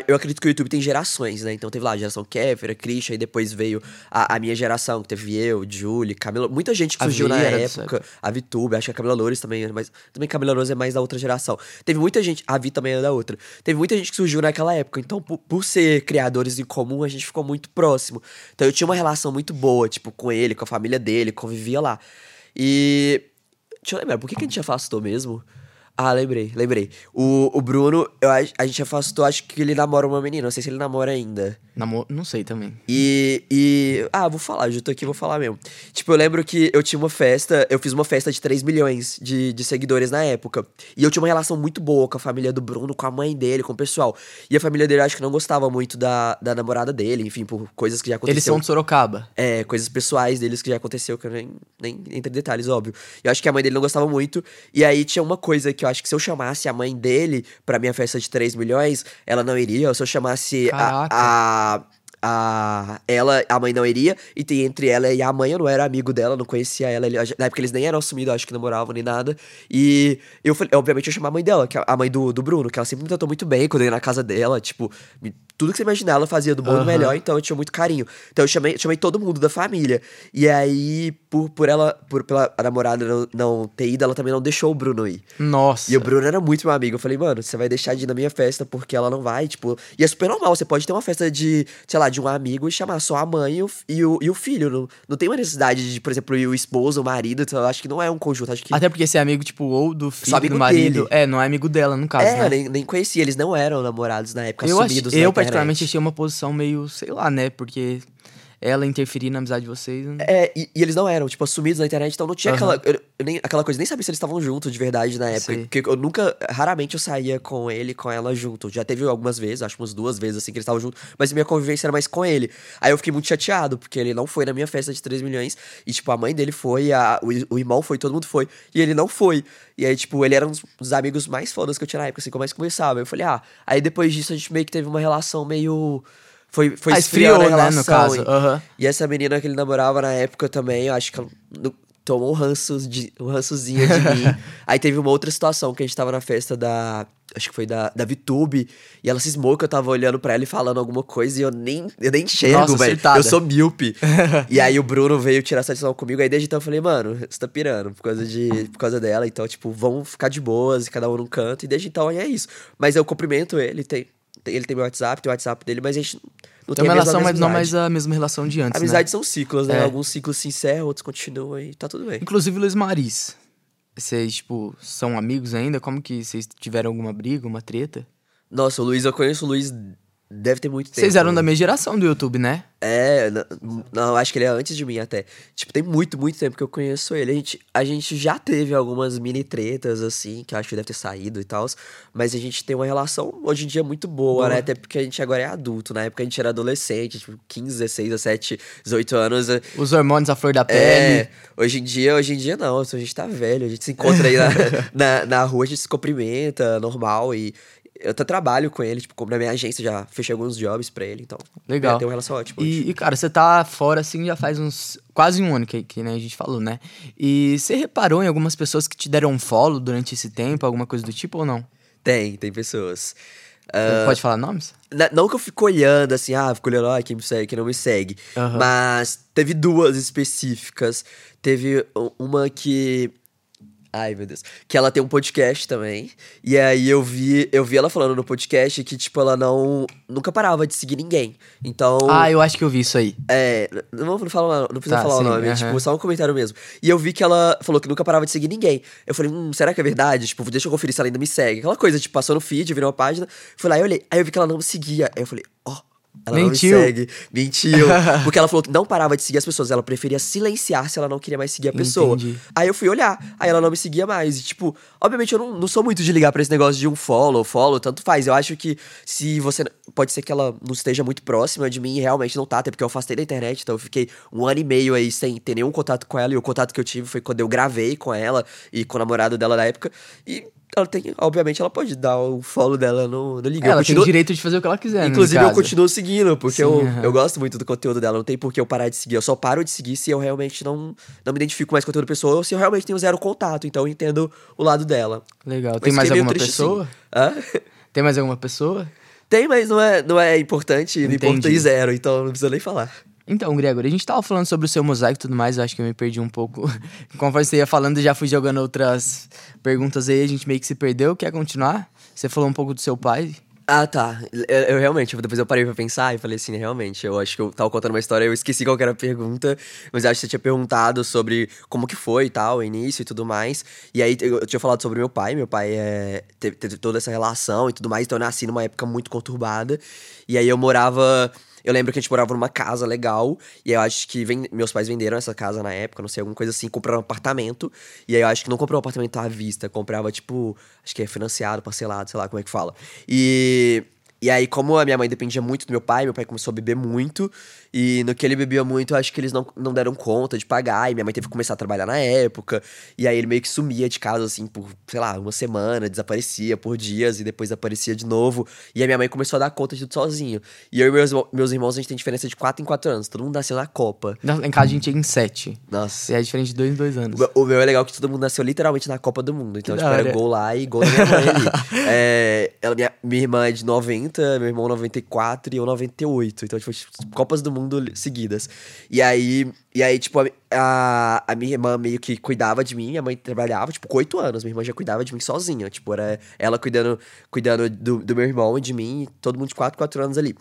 Speaker 2: eu acredito que o YouTube tem gerações, né, então teve lá a geração Kéfera, Christian, aí depois veio a, a minha geração, que teve eu, Julie, Camila, muita gente que surgiu na época, a VTube, acho que a Camila Loures também, mas também Camila Loures é mais da outra geração. Teve muita gente, a Vi também é da outra, teve muita gente que surgiu naquela época, então por, por ser criadores em comum, a gente ficou muito próximo, então eu tinha uma relação muito boa, tipo, com ele, com a família dele, convivia lá. E. Deixa eu lembrar, por que, que a gente afastou mesmo? Ah, lembrei, lembrei. O, o Bruno, eu, a gente afastou, acho que ele namora uma menina, não sei se ele namora ainda.
Speaker 1: Namo... Não sei também.
Speaker 2: E, e. Ah, vou falar, já tô aqui, vou falar mesmo. Tipo, eu lembro que eu tinha uma festa, eu fiz uma festa de 3 milhões de, de seguidores na época. E eu tinha uma relação muito boa com a família do Bruno, com a mãe dele, com o pessoal. E a família dele, acho que não gostava muito da, da namorada dele, enfim, por coisas que já aconteceram.
Speaker 1: Eles são de Sorocaba.
Speaker 2: É, coisas pessoais deles que já aconteceu, que eu nem, nem entre detalhes, óbvio. Eu acho que a mãe dele não gostava muito. E aí tinha uma coisa que eu acho que se eu chamasse a mãe dele pra minha festa de 3 milhões, ela não iria. Ou se eu chamasse a, a, a. Ela, a mãe não iria. E tem entre ela e a mãe, eu não era amigo dela, não conhecia ela. Na época eles nem eram assumidos, acho que namoravam nem nada. E eu falei, obviamente, eu chamar a mãe dela, que é a mãe do, do Bruno, que ela sempre me tratou muito bem quando eu ia na casa dela. Tipo, me- tudo que você imaginar, ela fazia do bom e do melhor então eu tinha muito carinho. Então eu chamei, chamei todo mundo da família. E aí, por, por ela, por pela a namorada não, não ter ido, ela também não deixou o Bruno ir.
Speaker 1: Nossa.
Speaker 2: E o Bruno era muito meu amigo. Eu falei, mano, você vai deixar de ir na minha festa porque ela não vai, tipo. E é super normal, você pode ter uma festa de, sei lá, de um amigo e chamar só a mãe e o, e o, e o filho. Não, não tem uma necessidade de, por exemplo, ir o esposo, o marido. Então eu acho que não é um conjunto. Acho que.
Speaker 1: Até porque esse é amigo, tipo, ou do filho, do marido.
Speaker 2: dele.
Speaker 1: É, não é amigo dela, no caso,
Speaker 2: é,
Speaker 1: né?
Speaker 2: nem, nem conhecia, eles não eram namorados na época,
Speaker 1: Eu, ach...
Speaker 2: assumidos na
Speaker 1: eu particularmente, achei uma posição meio, sei lá, né? Porque ela interferir na amizade de vocês. né?
Speaker 2: É, e, e eles não eram, tipo, assumidos na internet, então não tinha
Speaker 1: Aham.
Speaker 2: aquela, eu- eu nem, aquela coisa, nem sabia se eles estavam juntos de verdade na época.
Speaker 1: Sei.
Speaker 2: Porque eu nunca, raramente eu saía com ele e com ela junto. Já teve algumas vezes, acho umas duas vezes assim que eles estavam juntos, mas minha convivência era mais com ele. Aí eu fiquei muito chateado, porque ele não foi na minha festa de 3 milhões, e tipo, a mãe dele foi, a, o, o irmão foi, todo mundo foi, e ele não foi. E aí, tipo, ele era um dos- dos amigos mais fodas que eu tinha na época, assim, que eu mais conversava. Eu falei, ah, aí depois disso a gente meio que teve uma relação meio. Foi, foi
Speaker 1: Ah, esfriou,
Speaker 2: a
Speaker 1: né, no caso.
Speaker 2: e-
Speaker 1: Aham.
Speaker 2: e essa menina que ele namorava na época também, eu acho que ela tomou um, ranço de, um rançozinho de mim. *laughs* Aí teve uma outra situação que a gente tava na festa da. Acho que foi da, da VTube. E ela cismou que eu tava olhando pra ela e falando alguma coisa e eu nem, eu nem enxergo, velho. Eu sou míope. *laughs* e aí o Bruno veio tirar satisfação comigo. Aí desde então eu falei, mano, você tá pirando por causa, de, por causa dela. Então, tipo, vamos ficar de boas, cada um num canto. E desde então é isso. Mas eu cumprimento ele, tem- ele tem meu WhatsApp, tem o WhatsApp dele, mas a gente não
Speaker 1: Tem
Speaker 2: tem,
Speaker 1: uma relação, mas não mais a mesma relação de antes, né?
Speaker 2: Amizades são ciclos, né?
Speaker 1: É.
Speaker 2: Alguns ciclos se encerram, outros continuam e tá tudo bem.
Speaker 1: Inclusive, Luiz Maris. Vocês, tipo, são amigos ainda? Como que vocês tiveram alguma briga, uma treta?
Speaker 2: Nossa, o Luiz, eu conheço o Luiz deve ter muito tempo.
Speaker 1: Vocês eram da mesma geração do YouTube, né?
Speaker 2: É, não, acho que ele é antes de mim até. Tipo, tem muito, muito tempo que eu conheço ele. A gente, a gente já teve algumas mini tretas, assim, que eu acho que deve ter saído e tal. Mas a gente tem uma relação hoje em dia muito boa,
Speaker 1: Boa.
Speaker 2: né? Até porque a gente agora é adulto. Na época a gente era adolescente, tipo, 15, 16, 17, 18 anos. é-
Speaker 1: Os hormônios à flor da pele.
Speaker 2: É, hoje em dia, hoje em dia não, a gente tá velho, a gente se encontra aí na, *laughs* na, na rua, a gente se cumprimenta, normal, e eu até trabalho com ele, tipo, como na minha agência, já fechei alguns jobs pra ele, então.
Speaker 1: Legal.
Speaker 2: Tem uma relação ótima.
Speaker 1: E, e, cara, você tá fora assim já faz uns. quase um ano que, que né, a gente falou, né? E você reparou em algumas pessoas que te deram um follow durante esse tempo, alguma coisa do tipo ou não?
Speaker 2: Tem, tem pessoas. Ah,
Speaker 1: Pode falar nomes?
Speaker 2: Na- Não que eu fico olhando assim, ah, fico olhando, ah, quem me segue, quem não me segue.
Speaker 1: Aham.
Speaker 2: Mas teve duas específicas. Teve uma que. Ai, meu Deus. Que ela tem um podcast também. E aí eu vi, eu vi ela falando no podcast que, tipo, ela não. Nunca parava de seguir ninguém. Então.
Speaker 1: Ah, eu acho que eu vi isso aí.
Speaker 2: É, não vamos falar, não precisa
Speaker 1: Tá,
Speaker 2: falar
Speaker 1: sim,
Speaker 2: o nome, é,
Speaker 1: aham.
Speaker 2: tipo, só um comentário mesmo. E eu vi que ela falou que nunca parava de seguir ninguém. Eu falei, hum, será que é verdade? Tipo, deixa eu conferir se ela ainda me segue. Aquela coisa, tipo, passou no feed, virou uma página. Fui lá e olhei. Aí eu vi que ela não me seguia. Aí eu falei, ó, Ela
Speaker 1: Mentiu.
Speaker 2: não me segue. Mentiu. *laughs* Porque ela falou que não parava de seguir as pessoas. Ela preferia silenciar se ela não queria mais seguir a pessoa.
Speaker 1: Entendi.
Speaker 2: Aí eu fui olhar. Aí ela não me seguia mais. E, tipo, obviamente eu não, não sou muito de ligar pra esse negócio de um follow, follow, tanto faz. Eu acho que se você. Pode ser que ela não esteja muito próxima de mim e realmente não tá, até porque eu afastei da internet. Então eu fiquei um ano e meio aí sem ter nenhum contato com ela. E o contato que eu tive foi quando eu gravei com ela e com o namorado dela na época. E ela tem. Obviamente ela pode dar o follow dela no, no liga.
Speaker 1: Ela
Speaker 2: continuo-
Speaker 1: tem o direito de fazer o que ela quiser, né,
Speaker 2: Inclusive, eu continuo seguindo, porque
Speaker 1: Sim,
Speaker 2: eu, eu gosto muito do conteúdo dela. Não tem por que eu parar de seguir. Eu só paro de seguir se eu realmente não, não me identifico mais com o conteúdo da pessoa ou se eu realmente tenho zero contato. Então eu entendo o lado dela.
Speaker 1: Legal.
Speaker 2: Mas
Speaker 1: Tem mais
Speaker 2: meio
Speaker 1: alguma
Speaker 2: triste,
Speaker 1: pessoa? *laughs* Tem mais alguma pessoa?
Speaker 2: Tem, mas não é, não é importante. Me
Speaker 1: Entendi.
Speaker 2: importa em zero, então não precisa nem falar.
Speaker 1: Então, Gregor, a gente tava falando sobre o seu mosaico e tudo mais, eu acho que eu me perdi um pouco. *laughs* Conforme você ia falando, já fui jogando outras perguntas aí, a gente meio que se perdeu. Quer continuar? Você falou um pouco do seu pai.
Speaker 2: Ah, tá. Eu, eu realmente, depois eu parei pra pensar e falei assim, realmente, eu acho que eu tava contando uma história, eu esqueci qual era a pergunta, mas acho que você tinha perguntado sobre como que foi e tal, o início e tudo mais. E aí eu, eu tinha falado sobre meu pai, meu pai é, teve, teve toda essa relação e tudo mais, então eu nasci numa época muito conturbada. E aí eu morava. Eu lembro que a gente morava numa casa legal, e eu acho que meus pais venderam essa casa na época, não sei, alguma coisa assim, compraram um apartamento. E aí eu acho que não comprou um apartamento à vista, comprava, tipo, acho que é financiado, parcelado, sei lá como é que fala. E. E aí, como a minha mãe dependia muito do meu pai, meu pai começou a beber muito. E no que ele bebia muito, eu acho que eles não, não deram conta de pagar. E minha mãe teve que começar a trabalhar na época. E aí ele meio que sumia de casa, assim, por, sei lá, uma semana, desaparecia por dias e depois aparecia de novo. E a minha mãe começou a dar conta de tudo sozinho. E eu e meus, meus irmãos, a gente tem diferença de 4 em 4 anos. Todo mundo nasceu na Copa.
Speaker 1: Em casa a gente é em sete.
Speaker 2: Nossa.
Speaker 1: E é diferente de dois em dois anos.
Speaker 2: O meu- O meu é legal que todo mundo nasceu literalmente na Copa do Mundo. Então,
Speaker 1: Que
Speaker 2: tipo, era gol lá e gol da minha mãe ali. *laughs* É, ela, minha, minha irmã é de 90, meu irmão 94 e eu 98. Então, tipo, Copas do Mundo seguidas. E aí, e aí tipo, a, a, a minha irmã meio que cuidava de mim, minha mãe trabalhava, tipo, com 8 anos. Minha irmã já cuidava de mim sozinha. Tipo, era ela cuidando, cuidando do, do meu irmão e de mim, todo mundo de 4, 4 anos ali.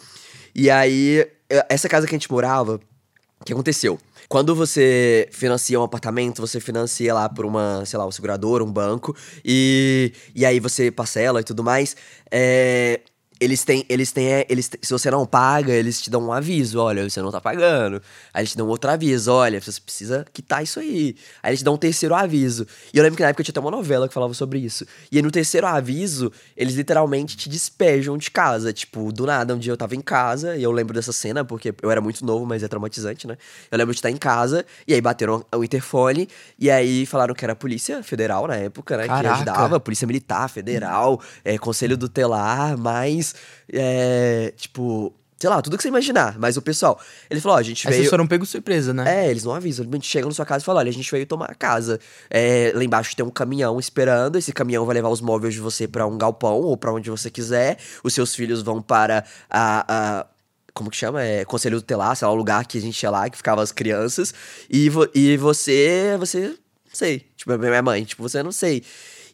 Speaker 2: E aí, essa casa que a gente morava, o que aconteceu? Quando você financia um apartamento, você financia lá por uma, sei lá, um segurador, um banco, e, e aí você parcela e tudo mais. É, eles têm, eles têm, é, eles, te- se você não paga, eles te dão um aviso, olha, você não tá pagando. Aí eles te dão outro aviso, olha, você precisa quitar isso aí. Aí eles te dão um terceiro aviso. E eu lembro que na época tinha até uma novela que falava sobre isso. E aí no terceiro aviso, eles literalmente te despejam de casa. Tipo, do nada, um dia eu tava em casa, e eu lembro dessa cena, porque eu era muito novo, mas é traumatizante, né? Eu lembro de estar em casa, e aí bateram o interfone, e aí falaram que era a Polícia Federal na época, né? Que
Speaker 1: Caraca.
Speaker 2: ajudava, Polícia Militar Federal, é, Conselho Tutelar, mais, é, tipo, sei lá, tudo que você imaginar. Mas o pessoal, ele falou, ó, a gente
Speaker 1: Aí
Speaker 2: veio...
Speaker 1: vocês foram pegos surpresa, né?
Speaker 2: É, eles não avisam. Eles chegam na sua casa e falam: olha, a gente veio tomar a casa. É, lá embaixo tem um caminhão esperando. Esse caminhão vai levar os móveis de você pra um galpão ou pra onde você quiser. Os seus filhos vão para a. a- como que chama? É, Conselho Tutelar, sei lá, o lugar que a gente ia lá, que ficavam as crianças. E, vo- e você. Você. Não sei. Tipo, minha mãe, tipo, você não sei.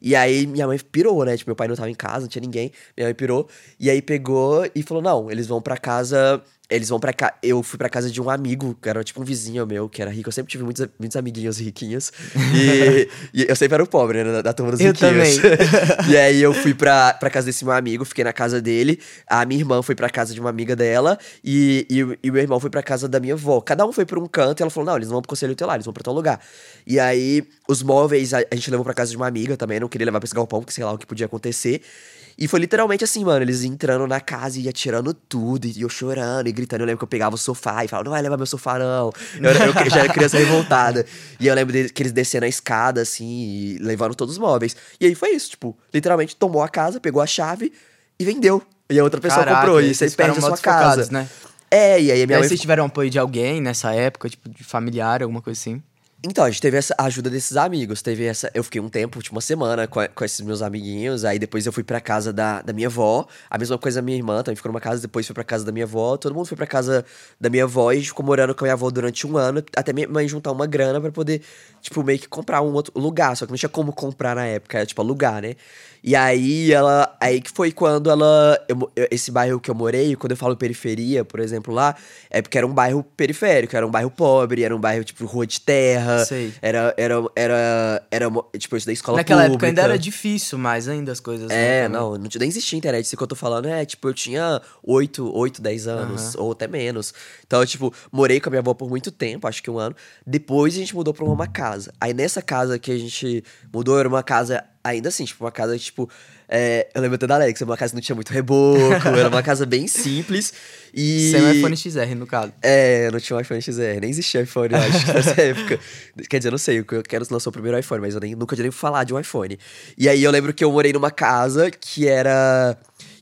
Speaker 2: E aí minha mãe pirou, né? Tipo, meu pai não tava em casa, não tinha ninguém. Minha mãe pirou. E aí pegou e falou: não, eles vão pra casa. Eles vão pra cá. Eu fui pra casa de um amigo, que era tipo um vizinho meu, que era rico. Eu sempre tive muitos, muitos amiguinhos riquinhos. E, *laughs* e eu sempre era o pobre, né? Da, da turma dos
Speaker 1: Eu
Speaker 2: riquinhos.
Speaker 1: também. *laughs*
Speaker 2: e aí eu fui pra, pra casa desse meu amigo, fiquei na casa dele. A minha irmã foi pra casa de uma amiga dela. E, e, o- e meu irmão foi pra casa da minha avó. Cada um foi pra um canto e ela falou: não, eles não vão pro conselho tutelar, eles vão pra tal lugar. E aí, os móveis a, a gente levou pra casa de uma amiga também. Não queria levar pra esse galpão, porque sei lá o que podia acontecer. E foi literalmente assim, mano, eles entrando na casa e atirando tudo, e eu chorando e gritando. Eu lembro que eu pegava o sofá e falava, não vai levar meu sofá, não. Eu, eu já era criança revoltada. E eu lembro deles- que eles descendo a escada, assim, e levando todos os móveis. E aí foi isso, tipo, literalmente tomou a casa, pegou a chave e vendeu. E a outra pessoa
Speaker 1: Caraca,
Speaker 2: comprou, e você perde a sua casa.
Speaker 1: né?
Speaker 2: É, e aí a
Speaker 1: E
Speaker 2: minha
Speaker 1: aí
Speaker 2: mãe
Speaker 1: vocês tiveram apoio de alguém nessa época, tipo, de familiar, alguma coisa assim?
Speaker 2: Então, a gente teve essa ajuda desses amigos. Teve essa. Eu fiquei um tempo, tipo, uma semana com, com esses meus amiguinhos. Aí depois eu fui pra casa da, da minha avó. A mesma coisa a minha irmã também ficou numa casa, depois foi pra casa da minha avó. Todo mundo foi pra casa da minha avó e a gente ficou morando com a minha avó durante um ano, até minha mãe juntar uma grana pra poder, tipo, meio que comprar um outro lugar. Só que não tinha como comprar na época, era tipo alugar, né? E aí ela. Aí que foi quando ela. eu- esse bairro que eu morei, quando eu falo periferia, por exemplo, lá, é porque era um bairro periférico, era um bairro pobre, era um bairro, tipo, rua de terra. Terra.
Speaker 1: Sei.
Speaker 2: Era, era, era, era, tipo, isso da escola
Speaker 1: Naquela
Speaker 2: pública.
Speaker 1: época ainda era difícil mais ainda as coisas. né,
Speaker 2: É, não, não nem existia internet. Isso que eu tô falando é, tipo, eu tinha 8, 8 10 anos, ou até menos. Então, eu, tipo, morei com a minha avó por muito tempo, acho que um ano. Depois a gente mudou pra uma casa. Aí nessa casa que a gente mudou, era uma casa, ainda assim, tipo, uma casa, tipo. É, eu lembro até da Alexa, uma casa que não tinha muito reboco, era uma casa bem simples. E.
Speaker 1: Sem o iPhone XR, no caso.
Speaker 2: É, não tinha um iPhone XR, nem existia iPhone, eu acho, nessa *laughs* época. Quer dizer, eu não sei, eu quero lançou o primeiro iPhone, mas eu nem, nunca tinha nem falar de um iPhone. E aí eu lembro que eu morei numa casa que era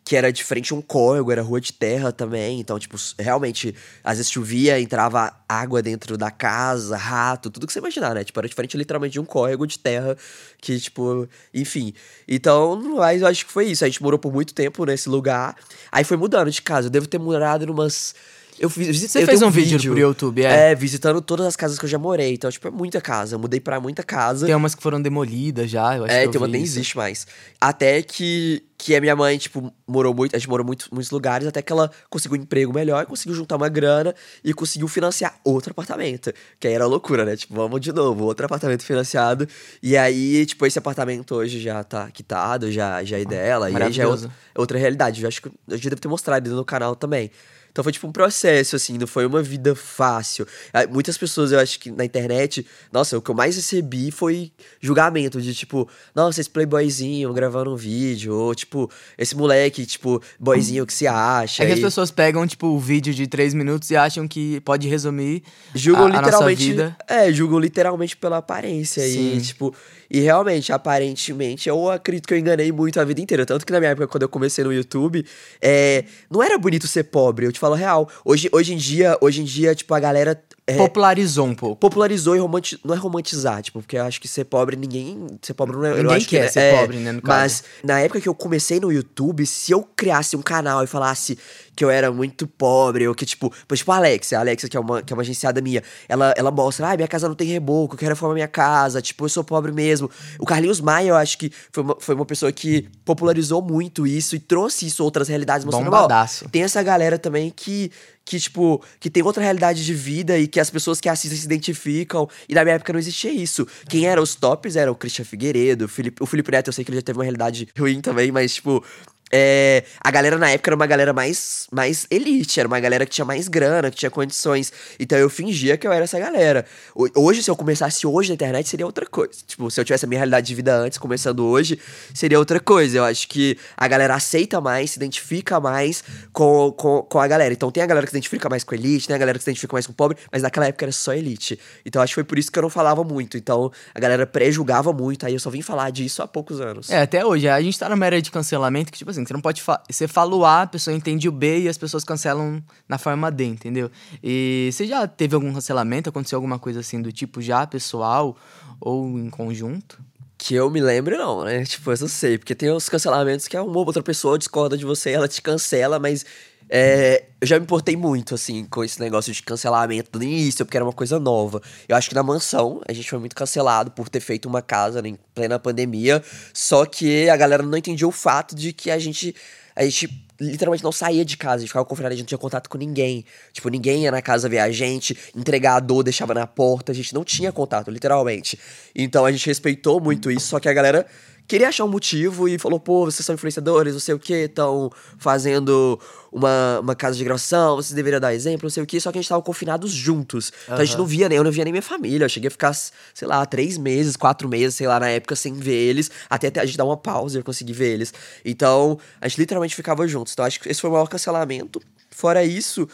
Speaker 2: que era de frente a um córrego, era rua de terra também, então, tipo, realmente, às vezes chovia, entrava água dentro da casa, rato, tudo que você imaginar, né? Tipo, era de frente literalmente de um córrego de terra, que, tipo, enfim. Então, mas eu acho que foi isso, a gente morou por muito tempo nesse lugar, aí foi mudando de casa, eu devo ter morado numas... Eu fiz,
Speaker 1: Você fez um vídeo pro YouTube, é?
Speaker 2: é, visitando todas as casas que eu já morei. Então, tipo, é muita casa. Eu mudei pra muita casa.
Speaker 1: Tem umas que foram demolidas já, eu acho
Speaker 2: é,
Speaker 1: que eu
Speaker 2: tem uma nem existe mais. Até que, que a minha mãe, tipo, morou muito. A gente morou muito, muitos lugares, até que ela conseguiu um emprego melhor, conseguiu juntar uma grana e conseguiu financiar outro apartamento. Que aí era loucura, né? Tipo, vamos de novo, outro apartamento financiado. E aí, tipo, esse apartamento hoje já tá quitado, já, já é dela. E aí já é outra, outra realidade. Eu acho que eu já devo ter mostrado no canal também. Então foi tipo um processo, assim, não foi uma vida fácil. Ah, Muitas pessoas, eu acho que na internet, nossa, o que eu mais recebi foi julgamento de tipo, nossa, esse playboyzinho gravando um vídeo, ou tipo, esse moleque, tipo, boyzinho que se acha.
Speaker 1: É que as pessoas pegam, tipo, o vídeo de três minutos e acham que pode resumir
Speaker 2: julgam
Speaker 1: a, a nossa
Speaker 2: literalmente.
Speaker 1: vida.
Speaker 2: É, julgam literalmente pela aparência.
Speaker 1: Sim.
Speaker 2: E, tipo, e realmente, aparentemente, eu acredito que eu enganei muito a vida inteira. Tanto que na minha época, quando eu comecei no YouTube, é, não era bonito ser pobre, eu te falo real. Hoje, hoje em dia, hoje em dia, tipo, a galera. É,
Speaker 1: Popularizou um pouco.
Speaker 2: popularizou e romanti não é romantizar, tipo, porque eu acho que ser pobre, ninguém. Ser pobre não é. eu
Speaker 1: Ninguém
Speaker 2: acho que
Speaker 1: quer
Speaker 2: é-
Speaker 1: ser
Speaker 2: é,
Speaker 1: pobre, né, no caso.
Speaker 2: Mas na época que eu comecei no YouTube, se eu criasse um canal e falasse que eu era muito pobre, ou que, tipo, pois, tipo, a Alexia, a Alexia, que é uma, que é uma agenciada minha, ela, ela mostra, ah, minha casa não tem reboco, eu quero reformar minha casa, tipo, eu sou pobre mesmo. O Carlinhos Maia, eu acho que foi uma, foi uma pessoa que popularizou muito isso e trouxe isso a outras realidades, mostrando, ó,
Speaker 1: Bombadaço.
Speaker 2: tem essa galera também que, que, tipo, que tem outra realidade de vida e que as pessoas que assistem se identificam. E na minha época não existia isso. Quem era os tops era o Christian Figueiredo, o Felipe, o Felipe Neto, eu sei que ele já teve uma realidade ruim também, mas, tipo. É, a galera na época era uma galera mais, mais elite, era uma galera que tinha mais grana, que tinha condições. Então eu fingia que eu era essa galera. Ho- Hoje, se eu começasse hoje na internet, seria outra coisa. Tipo, se eu tivesse a minha realidade de vida antes, começando hoje, seria outra coisa. Eu acho que a galera aceita mais, se identifica mais com, com, com a galera. Então tem a galera que se identifica mais com a elite, tem a galera que se identifica mais com o pobre, mas naquela época era só elite. Então acho que foi por isso que eu não falava muito. Então a galera pré-julgava muito, aí eu só vim falar disso há poucos anos.
Speaker 1: É, até hoje. A gente tá numa era de cancelamento que, tipo assim, você não pode. Você fala o A, a pessoa entende o B e as pessoas cancelam na forma D, entendeu? E você já teve algum cancelamento? Aconteceu alguma coisa assim do tipo já pessoal ou em conjunto?
Speaker 2: Que eu me lembro, não, né? Tipo, eu não sei. Porque tem os cancelamentos que é uma outra pessoa discorda de você, ela te cancela, mas. É, eu já me importei muito, assim, com esse negócio de cancelamento no início, porque era uma coisa nova. Eu acho que na mansão a gente foi muito cancelado por ter feito uma casa em plena pandemia. Só que a galera não entendia o fato de que a gente. A gente literalmente não saía de casa, a gente ficava confinado, a gente não tinha contato com ninguém. Tipo, ninguém ia na casa ver a gente, entregador deixava na porta, a gente não tinha contato, literalmente. Então a gente respeitou muito isso, só que a galera queria achar um motivo e falou, pô, vocês são influenciadores, não sei o que, estão fazendo uma, uma casa de gravação, vocês deveriam dar exemplo, não sei o que, só que a gente tava confinados juntos. Então a gente não via nem, eu não via nem minha família, eu cheguei a ficar, sei lá, três meses, quatro meses, sei lá, na época, sem ver eles, até a gente dar uma pausa e eu conseguir ver eles. Então, a gente literalmente ficava juntos. Então, acho que esse foi o maior cancelamento. Fora isso,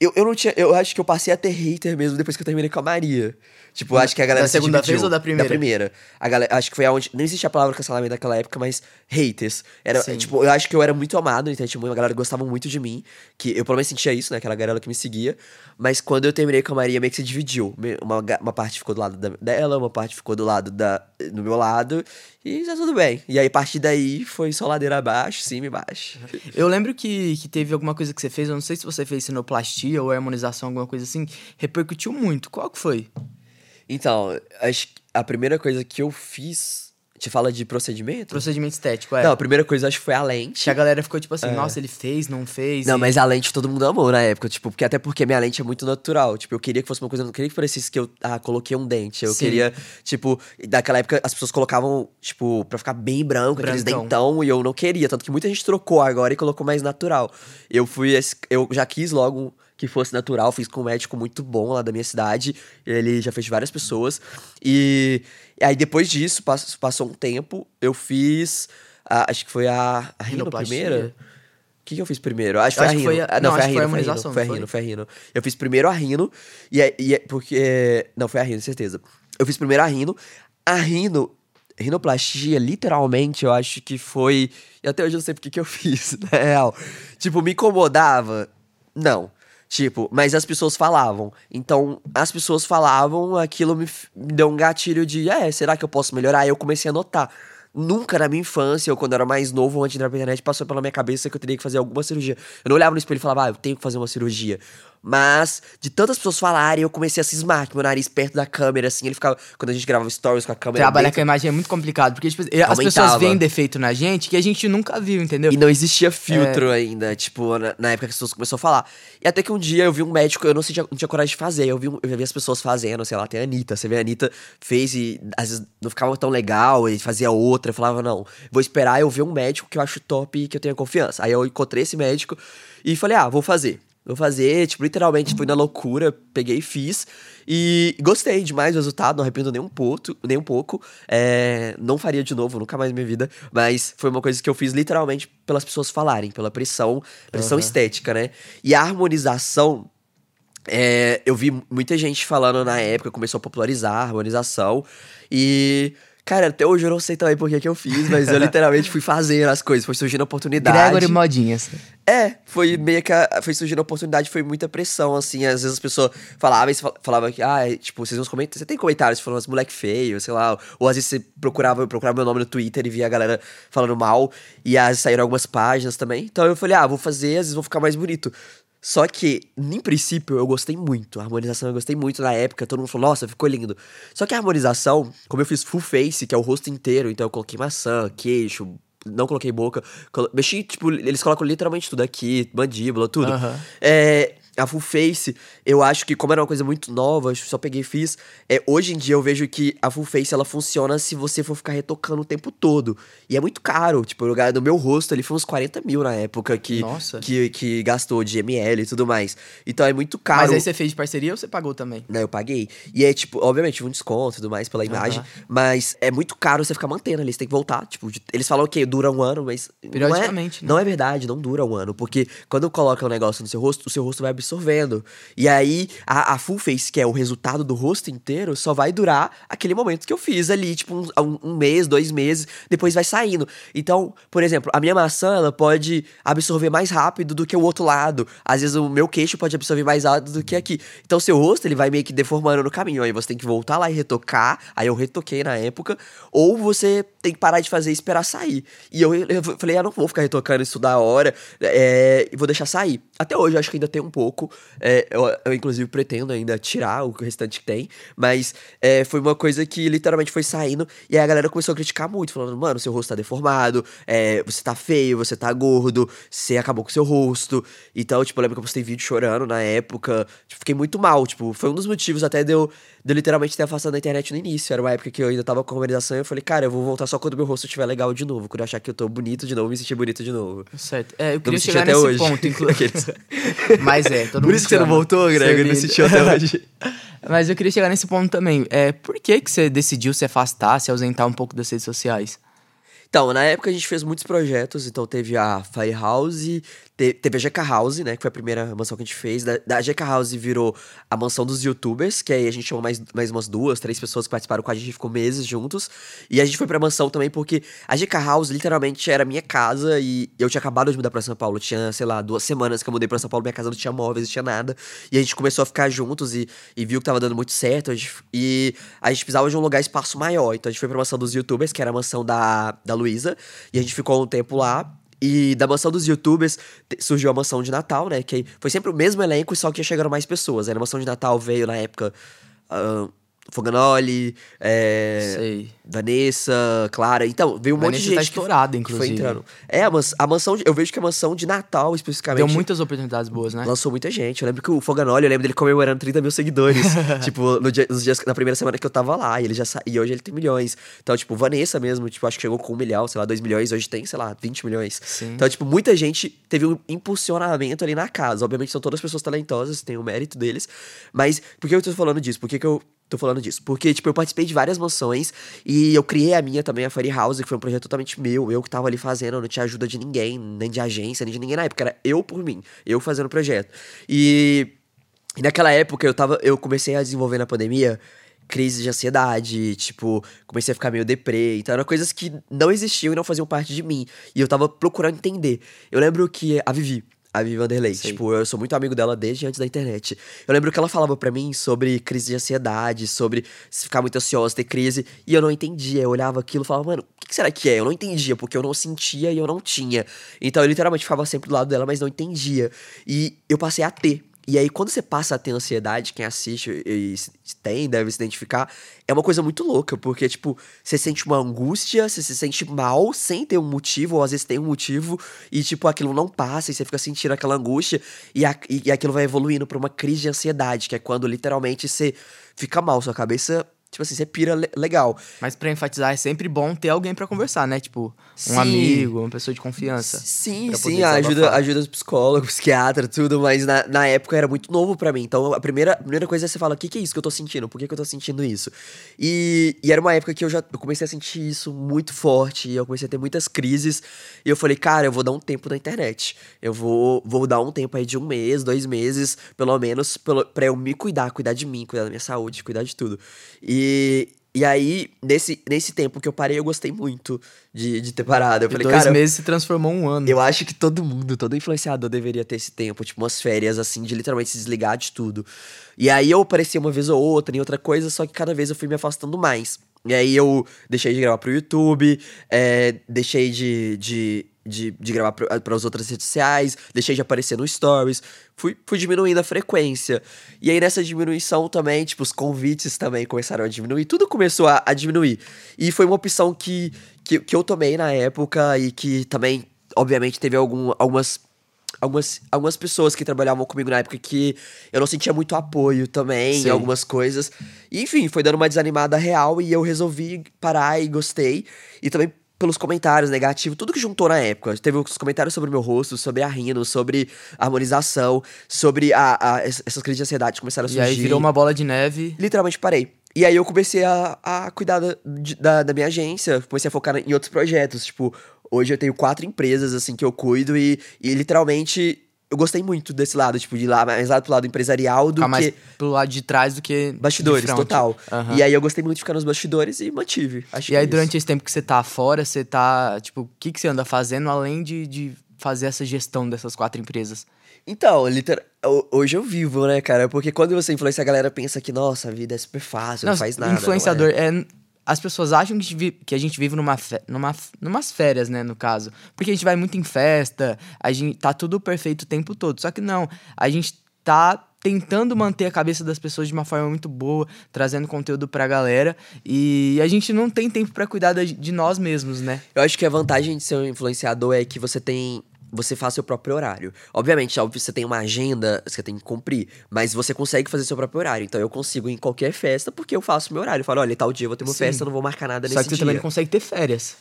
Speaker 2: eu, eu não tinha. Eu acho que eu passei a ter hater mesmo depois que eu terminei com a Maria. Tipo, acho que a galera.
Speaker 1: Da
Speaker 2: se
Speaker 1: segunda
Speaker 2: dividiu.
Speaker 1: vez ou da primeira?
Speaker 2: Da primeira. A galera, acho que foi aonde. Não existia a palavra cancelamento naquela época, mas haters. Era,
Speaker 1: Sim.
Speaker 2: tipo, eu acho que eu era muito amado, então tinha uma galera gostava muito de mim. Que eu pelo menos sentia isso, né? Aquela galera que me seguia. Mas quando eu terminei com a Maria, meio que se dividiu. Uma, uma parte ficou do lado da- dela, uma parte ficou do lado da. do meu lado. E tá tudo bem. E aí, a partir daí, foi só ladeira abaixo, cima e baixo. *laughs*
Speaker 1: Eu lembro que, que teve alguma coisa que você fez, eu não sei se você fez sinoplastia ou harmonização, alguma coisa assim, repercutiu muito. Qual que foi?
Speaker 2: Então, acho que a primeira coisa que eu fiz. Te fala de procedimento?
Speaker 1: Procedimento estético, é.
Speaker 2: Não, a primeira coisa acho que foi a lente.
Speaker 1: Que a galera ficou tipo assim, nossa, ele fez, não fez.
Speaker 2: Não,
Speaker 1: e-
Speaker 2: mas a lente todo mundo amou na época, tipo, porque até porque minha lente é muito natural. Tipo, eu queria que fosse uma coisa, eu não queria que parecesse que eu ah, coloquei um dente. Eu
Speaker 1: Sim.
Speaker 2: queria, tipo, daquela época as pessoas colocavam, tipo, pra ficar bem branco, aqueles
Speaker 1: Brancão.
Speaker 2: dentão, e eu não queria, tanto que muita gente trocou agora e colocou mais natural. Eu fui eu já quis logo que fosse natural, fiz com um médico muito bom lá da minha cidade. Ele já fez várias pessoas. E, e aí depois disso, pass- passou um tempo, eu fiz a- acho que foi a, a rino
Speaker 1: Rinoplastia?
Speaker 2: primeira. O que, que eu fiz primeiro? Acho que
Speaker 1: Eu
Speaker 2: foi a
Speaker 1: acho que
Speaker 2: rino.
Speaker 1: foi a-
Speaker 2: Ah,
Speaker 1: não,
Speaker 2: não, foi a rino, foi a rino, foi a rino, foi a rino. Eu fiz primeiro a rino, e é, e é porque... Não, foi a rino, certeza. Eu fiz primeiro a rino. A rino, rinoplastia, literalmente, eu acho que foi... E até hoje eu não sei porque que eu *laughs* fiz, na real. Tipo, me incomodava? Não. Tipo, mas as pessoas falavam. Então, as pessoas falavam, aquilo me, me deu um gatilho de, é, será que eu posso melhorar? Aí eu comecei a notar. Nunca na minha infância, ou quando eu era mais novo, antes de entrar pra internet, passou pela minha cabeça que eu teria que fazer alguma cirurgia. Eu não olhava no espelho e falava, ah, eu tenho que fazer uma cirurgia. Mas, de tantas pessoas falarem, eu comecei a cismar, que meu nariz perto da câmera, assim, ele ficava. Quando a gente gravava stories com a câmera.
Speaker 1: Trabalhar
Speaker 2: dentro,
Speaker 1: com a imagem é muito complicado, porque tipo, as pessoas veem defeito na gente que a gente nunca viu, entendeu?
Speaker 2: E não existia filtro ainda, tipo, na, na época que as pessoas começaram a falar. E até que um dia eu vi um médico, eu não, sentia, não tinha coragem de fazer. Eu vi, eu vi as pessoas fazendo, sei lá, tem a Anitta. Você vê a Anitta fez e às vezes não ficava tão legal e fazia outra. Eu falava, não, vou esperar eu ver um médico que eu acho top e que eu tenha confiança. Aí eu encontrei esse médico e falei, ah, vou fazer. Vou fazer, tipo, literalmente fui na loucura, peguei e fiz. E gostei demais do resultado, não arrependo nem um pouco. Nem um pouco. É, não faria de novo, nunca mais na minha vida. Mas foi uma coisa que eu fiz literalmente pelas pessoas falarem, pela pressão, pressão estética, né? E a harmonização. é, eu vi muita gente falando na época, começou a popularizar a harmonização. E. Cara, até hoje eu não sei também por que, que eu fiz, mas eu *laughs* literalmente fui fazendo as coisas, foi surgindo a oportunidade.
Speaker 1: Gregory Modinhas.
Speaker 2: É, foi meio que a, foi surgindo a oportunidade, foi muita pressão, assim. Às vezes as pessoas falavam, falava que, ah, é, tipo, vocês vão comentar. Você tem comentários falando moleque feio, sei lá. Ou às vezes você procurava, procurava meu nome no Twitter e via a galera falando mal. E às vezes saíram algumas páginas também. Então eu falei, ah, vou fazer, às vezes vou ficar mais bonito. Só que, em princípio, eu gostei muito. A harmonização eu gostei muito na época. Todo mundo falou, nossa, ficou lindo. Só que a harmonização, como eu fiz full face, que é o rosto inteiro, então eu coloquei maçã, queixo, não coloquei boca. colo- Mexi, tipo, eles colocam literalmente tudo aqui, mandíbula, tudo. É, a full face, eu acho que como era uma coisa muito nova, eu só peguei e fiz. É, hoje em dia eu vejo que a full face ela funciona se você for ficar retocando o tempo todo. E é muito caro. Tipo, o lugar do meu rosto ali foi uns 40 mil na época que,
Speaker 1: Nossa.
Speaker 2: que, que gastou de ML e tudo mais. Então é muito caro.
Speaker 1: Mas aí você fez de parceria ou você pagou também?
Speaker 2: Não, eu paguei. E é, tipo, obviamente, um desconto e tudo mais pela imagem. Mas é muito caro você ficar mantendo ali. Você tem que voltar. Tipo, de- eles falam que dura um ano, mas.
Speaker 1: Periodicamente,
Speaker 2: Não é,
Speaker 1: né?
Speaker 2: não é verdade, não dura um ano. Porque quando coloca um negócio no seu rosto, o seu rosto vai absorvendo. E aí, a, a full face, que é o resultado do rosto inteiro, só vai durar aquele momento que eu fiz ali, tipo, um, um- mês, dois meses, depois vai saindo. Então, por exemplo, a minha maçã, ela pode absorver mais rápido do que o outro lado. Às vezes o meu queixo pode absorver mais rápido do que aqui. Então, seu rosto, ele vai meio que deformando no caminho. Aí você tem que voltar lá e retocar. Aí eu retoquei na época. Ou você tem que parar de fazer e esperar sair. E eu, eu falei, ah, não vou ficar retocando isso da hora. É, e vou deixar sair. Até hoje eu acho que ainda tem um pouco. É, eu, eu, inclusive, pretendo ainda tirar o restante que tem. Mas é, foi uma coisa que literalmente foi saindo. E aí a galera começou a criticar muito, falando, mano, seu rosto tá deformado, é, você tá feio, você tá gordo, você acabou com seu rosto. Então, tipo, eu lembro que eu postei vídeo chorando na época. Tipo, fiquei muito mal. Tipo, foi um dos motivos até de eu, de eu literalmente ter afastado da internet no início. Era uma época que eu ainda tava com harmonização e eu falei, cara, eu vou voltar só quando meu rosto estiver legal de novo. Quando eu achar que eu tô bonito de novo, me sentir bonito de novo.
Speaker 1: Certo. É, eu queria
Speaker 2: me senti
Speaker 1: chegar
Speaker 2: até
Speaker 1: nesse
Speaker 2: hoje.
Speaker 1: ponto, inclusive. *laughs* Mas é, todo
Speaker 2: Por
Speaker 1: mundo
Speaker 2: isso que você não voltou, Greg, não
Speaker 1: Servindo.
Speaker 2: sentiu até hoje. *laughs*
Speaker 1: Mas eu queria chegar nesse ponto também. É, por que, que você decidiu se afastar, se ausentar um pouco das redes sociais?
Speaker 2: Então, na época a gente fez muitos projetos, então teve a Firehouse, teve a GK House, né, que foi a primeira mansão que a gente fez. Da, da GK House virou a mansão dos youtubers, que aí a gente chamou mais, mais umas duas, três pessoas que participaram com a gente, ficou meses juntos. E a gente foi pra mansão também porque a GK House literalmente era minha casa e eu tinha acabado de mudar pra São Paulo. Tinha, sei lá, duas semanas que eu mudei pra São Paulo, minha casa não tinha móveis, não tinha nada. E a gente começou a ficar juntos e, e viu que tava dando muito certo. a gente- e a gente precisava de um lugar espaço maior. Então a gente foi pra mansão dos youtubers, que era a mansão da, da Luísa. E a gente ficou um tempo lá. E da mansão dos youtubers surgiu a mansão de Natal, né? Que foi sempre o mesmo elenco, só que ia chegando mais pessoas. Aí na mansão de Natal veio na época. ah, Foganoli, é. Vanessa, Clara. Então, veio um monte
Speaker 1: Vanessa
Speaker 2: de gente
Speaker 1: tá estourada,
Speaker 2: que foi
Speaker 1: inclusive.
Speaker 2: entrando. É, a, a mansão. de- Eu vejo que a mansão de Natal, especificamente.
Speaker 1: Deu muitas oportunidades boas, né?
Speaker 2: Lançou muita gente. Eu lembro que o Foganoli, eu lembro dele comemorando 30 mil seguidores. *laughs* tipo, no dia- nos dias, na primeira semana que eu tava lá. E ele já sa... E hoje ele tem milhões. Então, tipo, Vanessa mesmo, tipo, acho que chegou com um milhão, sei lá, dois milhões. Hoje tem, sei lá, 20 milhões.
Speaker 1: Sim.
Speaker 2: Então, tipo, muita gente teve um impulsionamento ali na casa. Obviamente, são todas pessoas talentosas, tem o mérito deles. Mas, por que eu tô falando disso? Por que, que eu tô falando disso? Porque, tipo, eu participei de várias mansões e eu criei a minha também, a Fairy House, que foi um projeto totalmente meu. Eu que tava ali fazendo, eu não tinha ajuda de ninguém, nem de agência, nem de ninguém na época. Era eu por mim, eu fazendo o projeto. E, e naquela época eu tava, eu comecei a desenvolver na pandemia crise de ansiedade, tipo, comecei a ficar meio deprê. Então eram coisas que não existiam e não faziam parte de mim. E eu tava procurando entender. Eu lembro que a Vivi, a Vivi Vanderlei,
Speaker 1: Sei.
Speaker 2: tipo, eu sou muito amigo dela desde antes da internet. Eu lembro que ela falava pra mim sobre crise de ansiedade, sobre se ficar muito ansiosa, ter crise, e eu não entendia. Eu olhava aquilo e falava, mano, o que que será que é? Eu não entendia, porque eu não sentia e eu não tinha. Então eu literalmente ficava sempre do lado dela, mas não entendia. E eu passei a ter. E aí, quando você passa a ter ansiedade, quem assiste e tem, deve se identificar, é uma coisa muito louca, porque, tipo, você sente uma angústia, você se sente mal sem ter um motivo, ou às vezes tem um motivo, e, tipo, aquilo não passa, e você fica sentindo aquela angústia, e, a- e- e aquilo vai evoluindo pra uma crise de ansiedade, que é quando literalmente você fica mal, sua cabeça, tipo assim, você pira le- legal.
Speaker 1: Mas pra enfatizar, é sempre bom ter alguém pra conversar, né? Tipo, um
Speaker 2: Sim.
Speaker 1: amigo, uma pessoa de confiança.
Speaker 2: Sim, sim, ajuda, ajuda os psicólogos, *laughs* psiquiatra, tudo, mas na, na época era muito novo pra mim. Então a primeira, a primeira coisa é você fala: o que, que é isso que eu tô sentindo? Por que, que eu tô sentindo isso? E, e era uma época que eu já eu comecei a sentir isso muito forte, e eu comecei a ter muitas crises. E eu falei: cara, eu vou dar um tempo na internet. Eu vou, vou dar um tempo aí de um mês, dois meses, pelo menos, pelo, pra eu me cuidar, cuidar de mim, cuidar da minha saúde, cuidar de tudo. E. E aí, nesse, nesse tempo que eu parei, eu gostei muito de, de ter parado. Eu
Speaker 1: E
Speaker 2: falei,
Speaker 1: dois
Speaker 2: cara,
Speaker 1: meses se transformou um ano.
Speaker 2: eu acho que todo mundo, todo influenciador deveria ter esse tempo, tipo, umas férias, assim, de literalmente se desligar de tudo. E aí eu aparecia uma vez ou outra em outra coisa, só que cada vez eu fui me afastando mais. E aí eu deixei de gravar pro YouTube, é, deixei de, de, de, de gravar para as outras redes sociais, deixei de aparecer no Stories, fui, fui diminuindo a frequência. E aí nessa diminuição também, tipo, os convites também começaram a diminuir, tudo começou a, a diminuir. E foi uma opção que, que, que eu tomei na época e que também, obviamente, teve algum, algumas algumas, algumas pessoas que trabalhavam comigo na época que eu não sentia muito apoio também em
Speaker 1: Sei.
Speaker 2: algumas coisas. E, enfim, foi dando uma desanimada real e eu resolvi parar e gostei. E também pelos comentários negativos, tudo que juntou na época. Teve os comentários sobre o meu rosto, sobre a rino, sobre a harmonização, sobre a, a- essas crises de ansiedade que começaram a
Speaker 1: E
Speaker 2: surgir.
Speaker 1: aí virou uma bola de neve.
Speaker 2: Literalmente parei. E aí eu comecei a, a cuidar da, da, da minha agência, comecei a focar em outros projetos. Tipo, hoje eu tenho quatro empresas, assim, que eu cuido e, e literalmente eu gostei muito desse lado, tipo, de ir lá mais lá pro lado empresarial do
Speaker 1: mais
Speaker 2: que
Speaker 1: pro lado de trás do que.
Speaker 2: bastidores, total.
Speaker 1: Aham.
Speaker 2: E aí eu gostei muito de ficar nos bastidores e mantive. Acho
Speaker 1: E aí,
Speaker 2: que é
Speaker 1: durante esse tempo que você tá fora, você tá. Tipo, o que, que você anda fazendo além de, de fazer essa gestão dessas quatro empresas?
Speaker 2: Então, liter... ho- hoje eu vivo, né, cara? Porque quando você influencia, a galera pensa que, nossa, a vida é super fácil, não, faz nada. não é.
Speaker 1: Influenciador é. As pessoas acham que a gente vi- que a gente vive numa, numa numas férias, né, no caso. Porque a gente vai muito em festa, a gente tá tudo perfeito o tempo todo. Só que não, a gente tá tentando manter a cabeça das pessoas de uma forma muito boa, trazendo conteúdo pra galera. E a gente não tem tempo pra cuidar da- de nós mesmos, né?
Speaker 2: Eu acho que a vantagem de ser um influenciador é que você tem. Você faz seu próprio horário. Obviamente, óbvio, você tem uma agenda, você tem que cumprir, mas você consegue fazer seu próprio horário. Então eu consigo ir em qualquer festa porque eu faço meu horário. Eu falo, olha, tal dia eu vou ter uma
Speaker 1: Sim.
Speaker 2: festa, não vou marcar nada
Speaker 1: Só
Speaker 2: nesse
Speaker 1: que você
Speaker 2: dia.
Speaker 1: também consegue ter férias.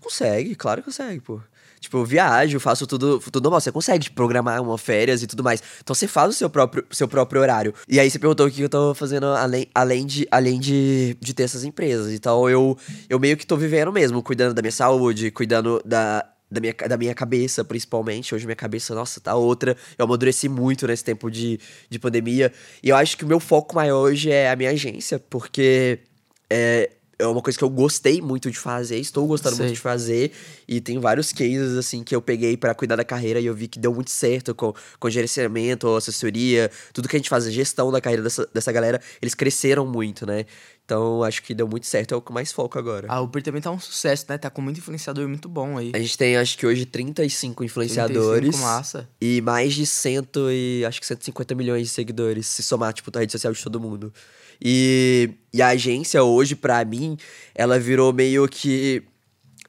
Speaker 2: Consegue, claro que consegue, pô. Tipo, eu viajo, faço tudo, tudo normal. Você consegue programar uma férias e tudo mais. Então você faz o seu próprio, seu próprio horário. E aí você perguntou o que eu tô fazendo além, além, de, além de, de ter essas empresas. Então eu, eu meio que tô vivendo mesmo, cuidando da minha saúde, cuidando da, da, minha, da minha cabeça, principalmente. Hoje minha cabeça, nossa, tá outra. Eu amadureci muito nesse tempo de, de pandemia. E eu acho que o meu foco maior hoje é a minha agência, porque é, é uma coisa que eu gostei muito de fazer, estou gostando
Speaker 1: Sei.
Speaker 2: muito de fazer. E tem vários cases, assim, que eu peguei pra cuidar da carreira e eu vi que deu muito certo com, com gerenciamento, assessoria, tudo que a gente faz, a gestão da carreira dessa, dessa galera, eles cresceram muito, né? Então, acho que deu muito certo, é o que mais foco agora.
Speaker 1: A Uber também tá um sucesso, né? Tá com muito influenciador muito bom aí.
Speaker 2: A gente tem, acho que hoje, 35 influenciadores.
Speaker 1: 35, massa.
Speaker 2: E mais de cento e acho que 150 milhões de seguidores, se somar, tipo, da rede social de todo mundo. E, e a agência hoje, pra mim, ela virou meio que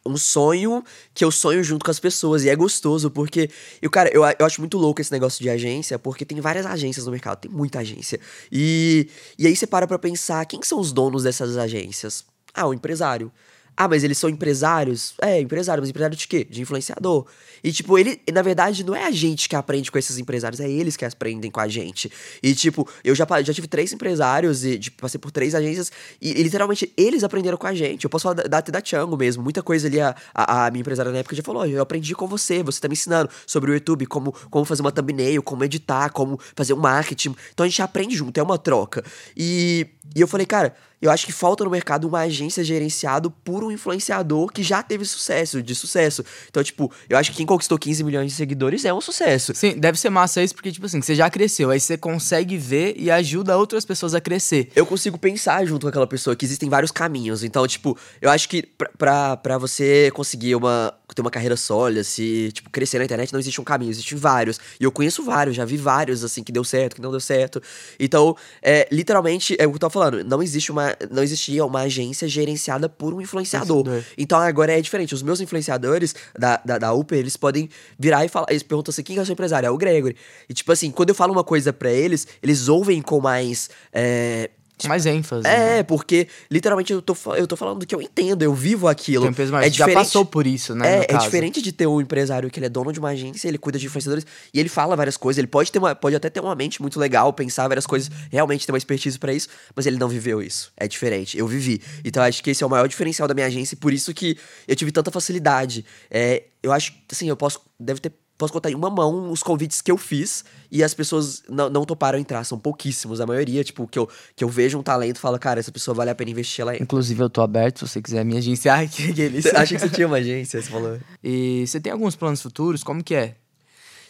Speaker 2: um sonho que eu sonho junto com as pessoas. E é gostoso, porque. Eu, cara, eu, eu acho muito louco esse negócio de agência, porque tem várias agências no mercado, tem muita agência. E, e aí você para pra pensar: quem são os donos dessas agências? Ah, o empresário. Ah, mas eles são empresários? É, empresário, mas empresário de quê? De influenciador. E, tipo, ele, na verdade, não é a gente que aprende com esses empresários, é eles que aprendem com a gente. E, tipo, eu já, já tive três empresários e tipo, passei por três agências e, e, literalmente eles aprenderam com a gente. Eu posso falar da, da, da Thiago mesmo. Muita coisa ali, a, a, a, minha empresária na época já falou: eu aprendi com você, você tá me ensinando sobre o YouTube, como, como fazer uma thumbnail, como editar, como fazer um marketing. Então a gente aprende junto, é uma troca. E, e eu falei, cara, eu acho que falta no mercado uma agência gerenciada por um influenciador que já teve sucesso, de sucesso. Então, tipo, eu acho que quem conquistou 15 milhões de seguidores é um sucesso.
Speaker 1: Sim, deve ser massa isso, porque, tipo assim, você já cresceu, aí você consegue ver e ajuda outras pessoas a crescer.
Speaker 2: Eu consigo pensar junto com aquela pessoa que existem vários caminhos. Então, tipo, eu acho que pra, pra, pra você conseguir uma, ter uma carreira sólida, se, tipo, crescer na internet, não existe um caminho, existem vários. E eu conheço vários, já vi vários, assim, que deu certo, que não deu certo. Então, é, literalmente, é o que eu tô falando, não existe uma não existia uma agência gerenciada por um influenciador. influenciador. Então agora é diferente. Os meus influenciadores da, da, da Uber, eles podem virar e falar. Eles perguntam assim: quem é o seu empresário? É o Gregory. E tipo assim, quando eu falo uma coisa para eles, eles ouvem com mais. É,
Speaker 1: mais ênfase.
Speaker 2: É, né? porque literalmente eu tô, eu tô falando do que eu entendo, eu vivo aquilo.
Speaker 1: Tem um peso mais, é já passou por isso, né?
Speaker 2: É, é diferente de ter um empresário que ele é dono de uma agência, ele cuida de influenciadores e ele fala várias coisas. Ele pode ter uma, pode até ter uma mente muito legal, pensar várias coisas, realmente ter uma expertise para isso, mas ele não viveu isso. É diferente. Eu vivi. Então acho que esse é o maior diferencial da minha agência e por isso que eu tive tanta facilidade. É, eu acho, assim, eu posso. Deve ter posso contar em uma mão os convites que eu fiz e as pessoas não, não toparam entrar. São pouquíssimos. A maioria, tipo, que eu, que eu vejo um talento e falo, cara, essa pessoa vale a pena investir ela.
Speaker 1: Inclusive, eu tô aberto, se você quiser me agenciar aqui. *laughs*
Speaker 2: Aqueles. Achei que você tinha uma agência, você falou.
Speaker 1: E você tem alguns planos futuros? Como que é?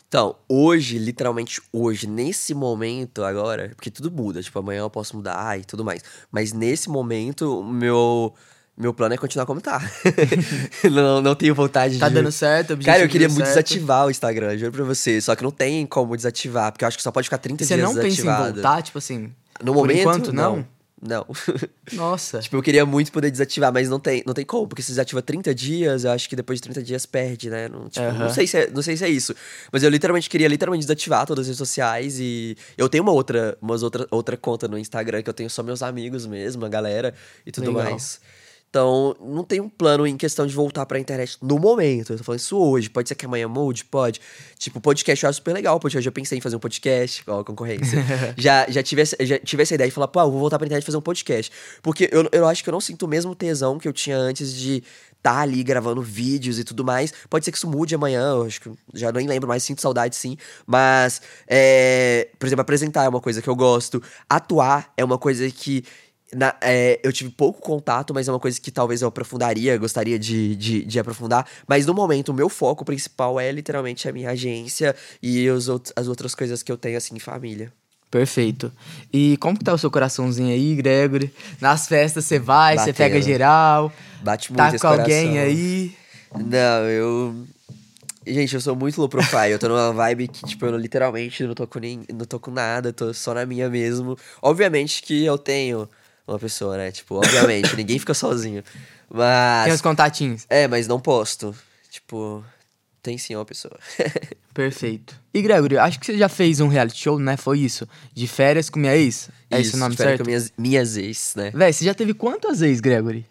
Speaker 2: Então, hoje, literalmente hoje, nesse momento agora, porque tudo muda, tipo, amanhã eu posso mudar e tudo mais. Mas nesse momento, o meu meu plano é continuar como tá. *laughs* não, não tenho vontade
Speaker 1: tá
Speaker 2: de.
Speaker 1: Tá dando certo,
Speaker 2: Cara, eu queria muito certo. desativar o Instagram, juro pra você. Só que não tem como desativar, porque eu acho que só pode ficar 30
Speaker 1: você
Speaker 2: dias
Speaker 1: desativado. Você não pensa em voltar, tipo assim?
Speaker 2: No momento,
Speaker 1: enquanto, não?
Speaker 2: não. Não. *laughs*
Speaker 1: Nossa.
Speaker 2: tipo, eu queria muito poder desativar, mas não tem, não tem como, porque se desativa 30 dias, eu acho que depois de 30 dias perde, né? Não, tipo, uhum. não, sei se é, não sei se é isso. Mas eu literalmente queria literalmente desativar todas as redes sociais e eu tenho uma outra, umas outra, outra conta no Instagram que eu tenho só meus amigos mesmo, a galera e tudo Legal. mais. Então, não tem um plano em questão de voltar pra internet no momento. Eu tô falando isso hoje. Pode ser que amanhã mude? Pode. Tipo, podcast eu acho super legal. Porque eu já pensei em fazer um podcast, ó, a concorrência. *laughs* já, já, tive essa, já tive essa ideia de falar, pô, eu vou voltar pra internet e fazer um podcast. Porque eu, eu acho que eu não sinto o mesmo tesão que eu tinha antes de tá ali gravando vídeos e tudo mais. Pode ser que isso mude amanhã, eu acho que já nem lembro mais, sinto saudade sim. Mas, é, por exemplo, apresentar é uma coisa que eu gosto. Atuar é uma coisa que na, é, eu tive pouco contato, mas é uma coisa que talvez eu aprofundaria, gostaria de, de, de, aprofundar. Mas no momento, o meu foco principal é literalmente a minha agência e os as outras coisas que eu tenho, assim, em família.
Speaker 1: Perfeito. E como que tá o seu coraçãozinho aí, Gregory? Nas festas você vai, você pega geral.
Speaker 2: Bate
Speaker 1: tá
Speaker 2: muito
Speaker 1: Tá com alguém aí?
Speaker 2: Não, eu. Gente, eu sou muito low profile. Eu tô numa vibe que, tipo, eu literalmente não tô com, nem, não tô com nada, tô só na minha mesmo. Obviamente que eu tenho uma pessoa, né? Tipo, obviamente, *laughs* ninguém fica sozinho. Mas.
Speaker 1: Tem os contatinhos.
Speaker 2: É, mas não posto. Tipo, tem sim uma pessoa. *laughs*
Speaker 1: Perfeito. E Gregory, acho que você já fez um reality show, né? Foi isso? De férias com minha ex?
Speaker 2: É
Speaker 1: isso, esse
Speaker 2: o
Speaker 1: nome certo?
Speaker 2: com minhas, minhas ex, né?
Speaker 1: Véi, você já teve quantas ex, Gregory?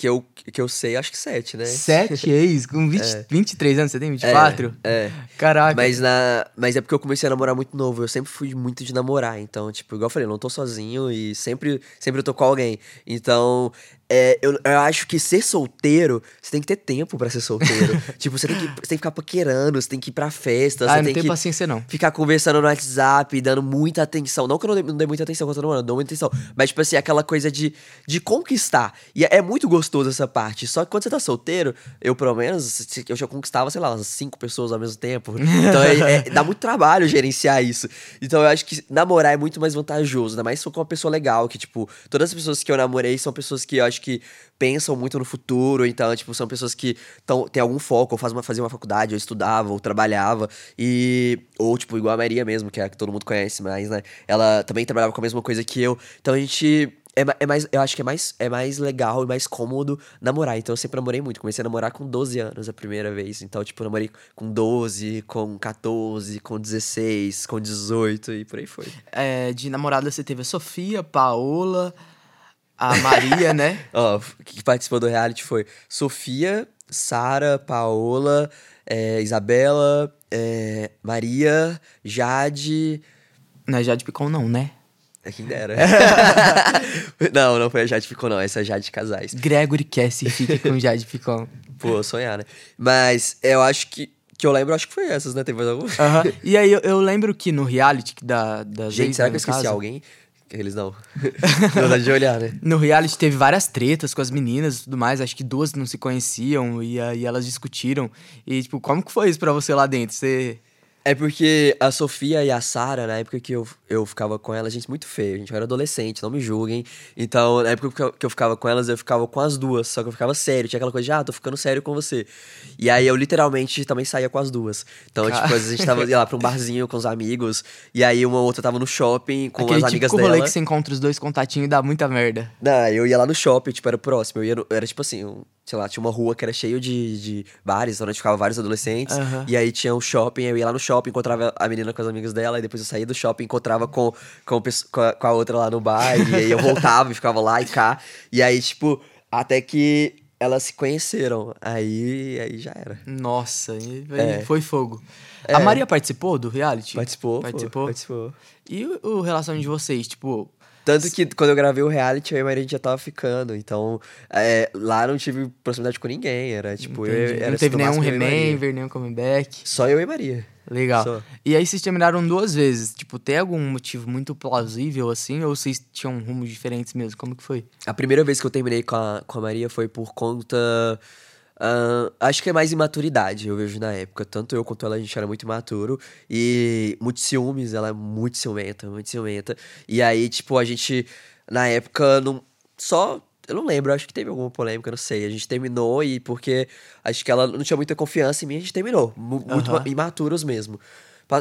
Speaker 2: Que eu, que eu sei, acho que sete, né?
Speaker 1: Sete ex? Com 20, é. 23 anos, você tem 24?
Speaker 2: É, é.
Speaker 1: Caraca.
Speaker 2: Mas, na, mas é porque eu comecei a namorar muito novo. Eu sempre fui muito de namorar. Então, tipo, igual eu falei, eu não tô sozinho e sempre, sempre eu tô com alguém. Então, é, eu, eu, acho que ser solteiro, você tem que ter tempo para ser solteiro. *laughs* tipo, você tem, que, você tem que ficar paquerando, você tem que ir pra festa.
Speaker 1: Ah,
Speaker 2: você
Speaker 1: não
Speaker 2: tem que
Speaker 1: paciência, não.
Speaker 2: Ficar conversando no WhatsApp, dando muita atenção. Não que eu não dê, não dê muita atenção quando eu tô namorando, dou muita atenção. Mas, tipo assim, aquela coisa de, de conquistar. E é, é muito gostoso essa parte. Só que quando você tá solteiro, eu pelo menos, eu já conquistava, sei lá, cinco pessoas ao mesmo tempo. Então é, é, dá muito trabalho gerenciar isso. Então eu acho que namorar é muito mais vantajoso, ainda mais se for com uma pessoa legal, que, tipo, todas as pessoas que eu namorei são pessoas que eu acho que pensam muito no futuro, então, tipo, são pessoas que tão, têm algum foco, ou faz uma, uma faculdade, ou estudava, ou trabalhava, e... Ou, tipo, igual a Maria mesmo, que é a que todo mundo conhece mais, né? Ela também trabalhava com a mesma coisa que eu. Então a gente é, é, mais, eu acho que é mais, é mais legal e mais cômodo namorar. Então eu sempre namorei muito. Comecei a namorar com 12 anos a primeira vez. Então, tipo, eu namorei com 12, com 14, com 16, com 18 e por aí foi.
Speaker 1: É, de namorada você teve a Sofia, Paola, a Maria, né? *laughs*
Speaker 2: Ó, que participou do reality foi Sofia, Sara, Paola, é, Isabela, é, Maria, Jade.
Speaker 1: Não é Jade Picon, não, né?
Speaker 2: É quem dera. *laughs* não, não foi a Jade Picon, não. Essa é a Jade Casais.
Speaker 1: Gregory Cassie fica com *laughs* Jade Picon.
Speaker 2: Pô, sonhar, né? Mas eu acho que. Que eu lembro, acho que foi essas, né? Tem mais alguma?
Speaker 1: Uhum. E aí, eu, eu, lembro que no reality da, da
Speaker 2: Gente, será que eu esqueci caso, alguém? Eles não. *laughs* dá de olhar, né?
Speaker 1: No reality teve várias tretas com as meninas e tudo mais. Acho que duas não se conheciam e aí elas discutiram. E, tipo, como que foi isso pra você lá dentro? Você.
Speaker 2: É porque a Sofia e a Sara, na época que eu, eu ficava com elas, gente, muito feio. A gente era adolescente, não me julguem. Então, na época que eu ficava com elas, eu ficava com as duas. Só que eu ficava sério. Tinha aquela coisa de, ah, tô ficando sério com você. E aí eu literalmente também saía com as duas. Então, tipo, às vezes a gente tava ia lá pra um barzinho com os amigos. E aí uma outra tava no shopping com
Speaker 1: Aquele
Speaker 2: as amigas
Speaker 1: dela.
Speaker 2: Aquele
Speaker 1: rolê que você encontra os dois contatinhos e dá muita merda.
Speaker 2: Não, eu ia lá no shopping, tipo, era o próximo. Eu ia no, era tipo assim, um, sei lá, tinha uma rua que era cheio de, de bares, onde ficava vários adolescentes. Uhum. E aí tinha um shopping, eu ia lá no shopping, encontrava a menina com as amigas dela, e depois eu saía do shopping, encontrava com, com, com, a, com a outra lá no bar, e aí eu *laughs* voltava e ficava lá e cá. E aí, tipo, até que elas se conheceram. Aí, aí já era.
Speaker 1: Nossa, é. foi fogo. É. A Maria participou do reality?
Speaker 2: Participou. Participou? Pô, participou.
Speaker 1: E o, o relacionamento de vocês, tipo,
Speaker 2: tanto que quando eu gravei o reality, eu e a Maria já tava ficando. Então, é, lá não tive proximidade com ninguém. Era tipo, eu, era
Speaker 1: Não teve nenhum remember, nenhum comeback.
Speaker 2: Só eu e Maria.
Speaker 1: Legal. Só. E aí vocês terminaram duas vezes. Tipo, tem algum motivo muito plausível assim? Ou vocês tinham rumos diferentes mesmo? Como que foi?
Speaker 2: A primeira vez que eu terminei com a, com a Maria foi por conta Uh, acho que é mais imaturidade, eu vejo na época. Tanto eu quanto ela, a gente era muito imaturo. E muito ciúmes, ela é muito ciumenta, muito ciumenta. E aí, tipo, a gente, na época, não. Só. Eu não lembro, acho que teve alguma polêmica, não sei. A gente terminou e porque acho que ela não tinha muita confiança em mim, a gente terminou. Muito uhum. imaturos mesmo.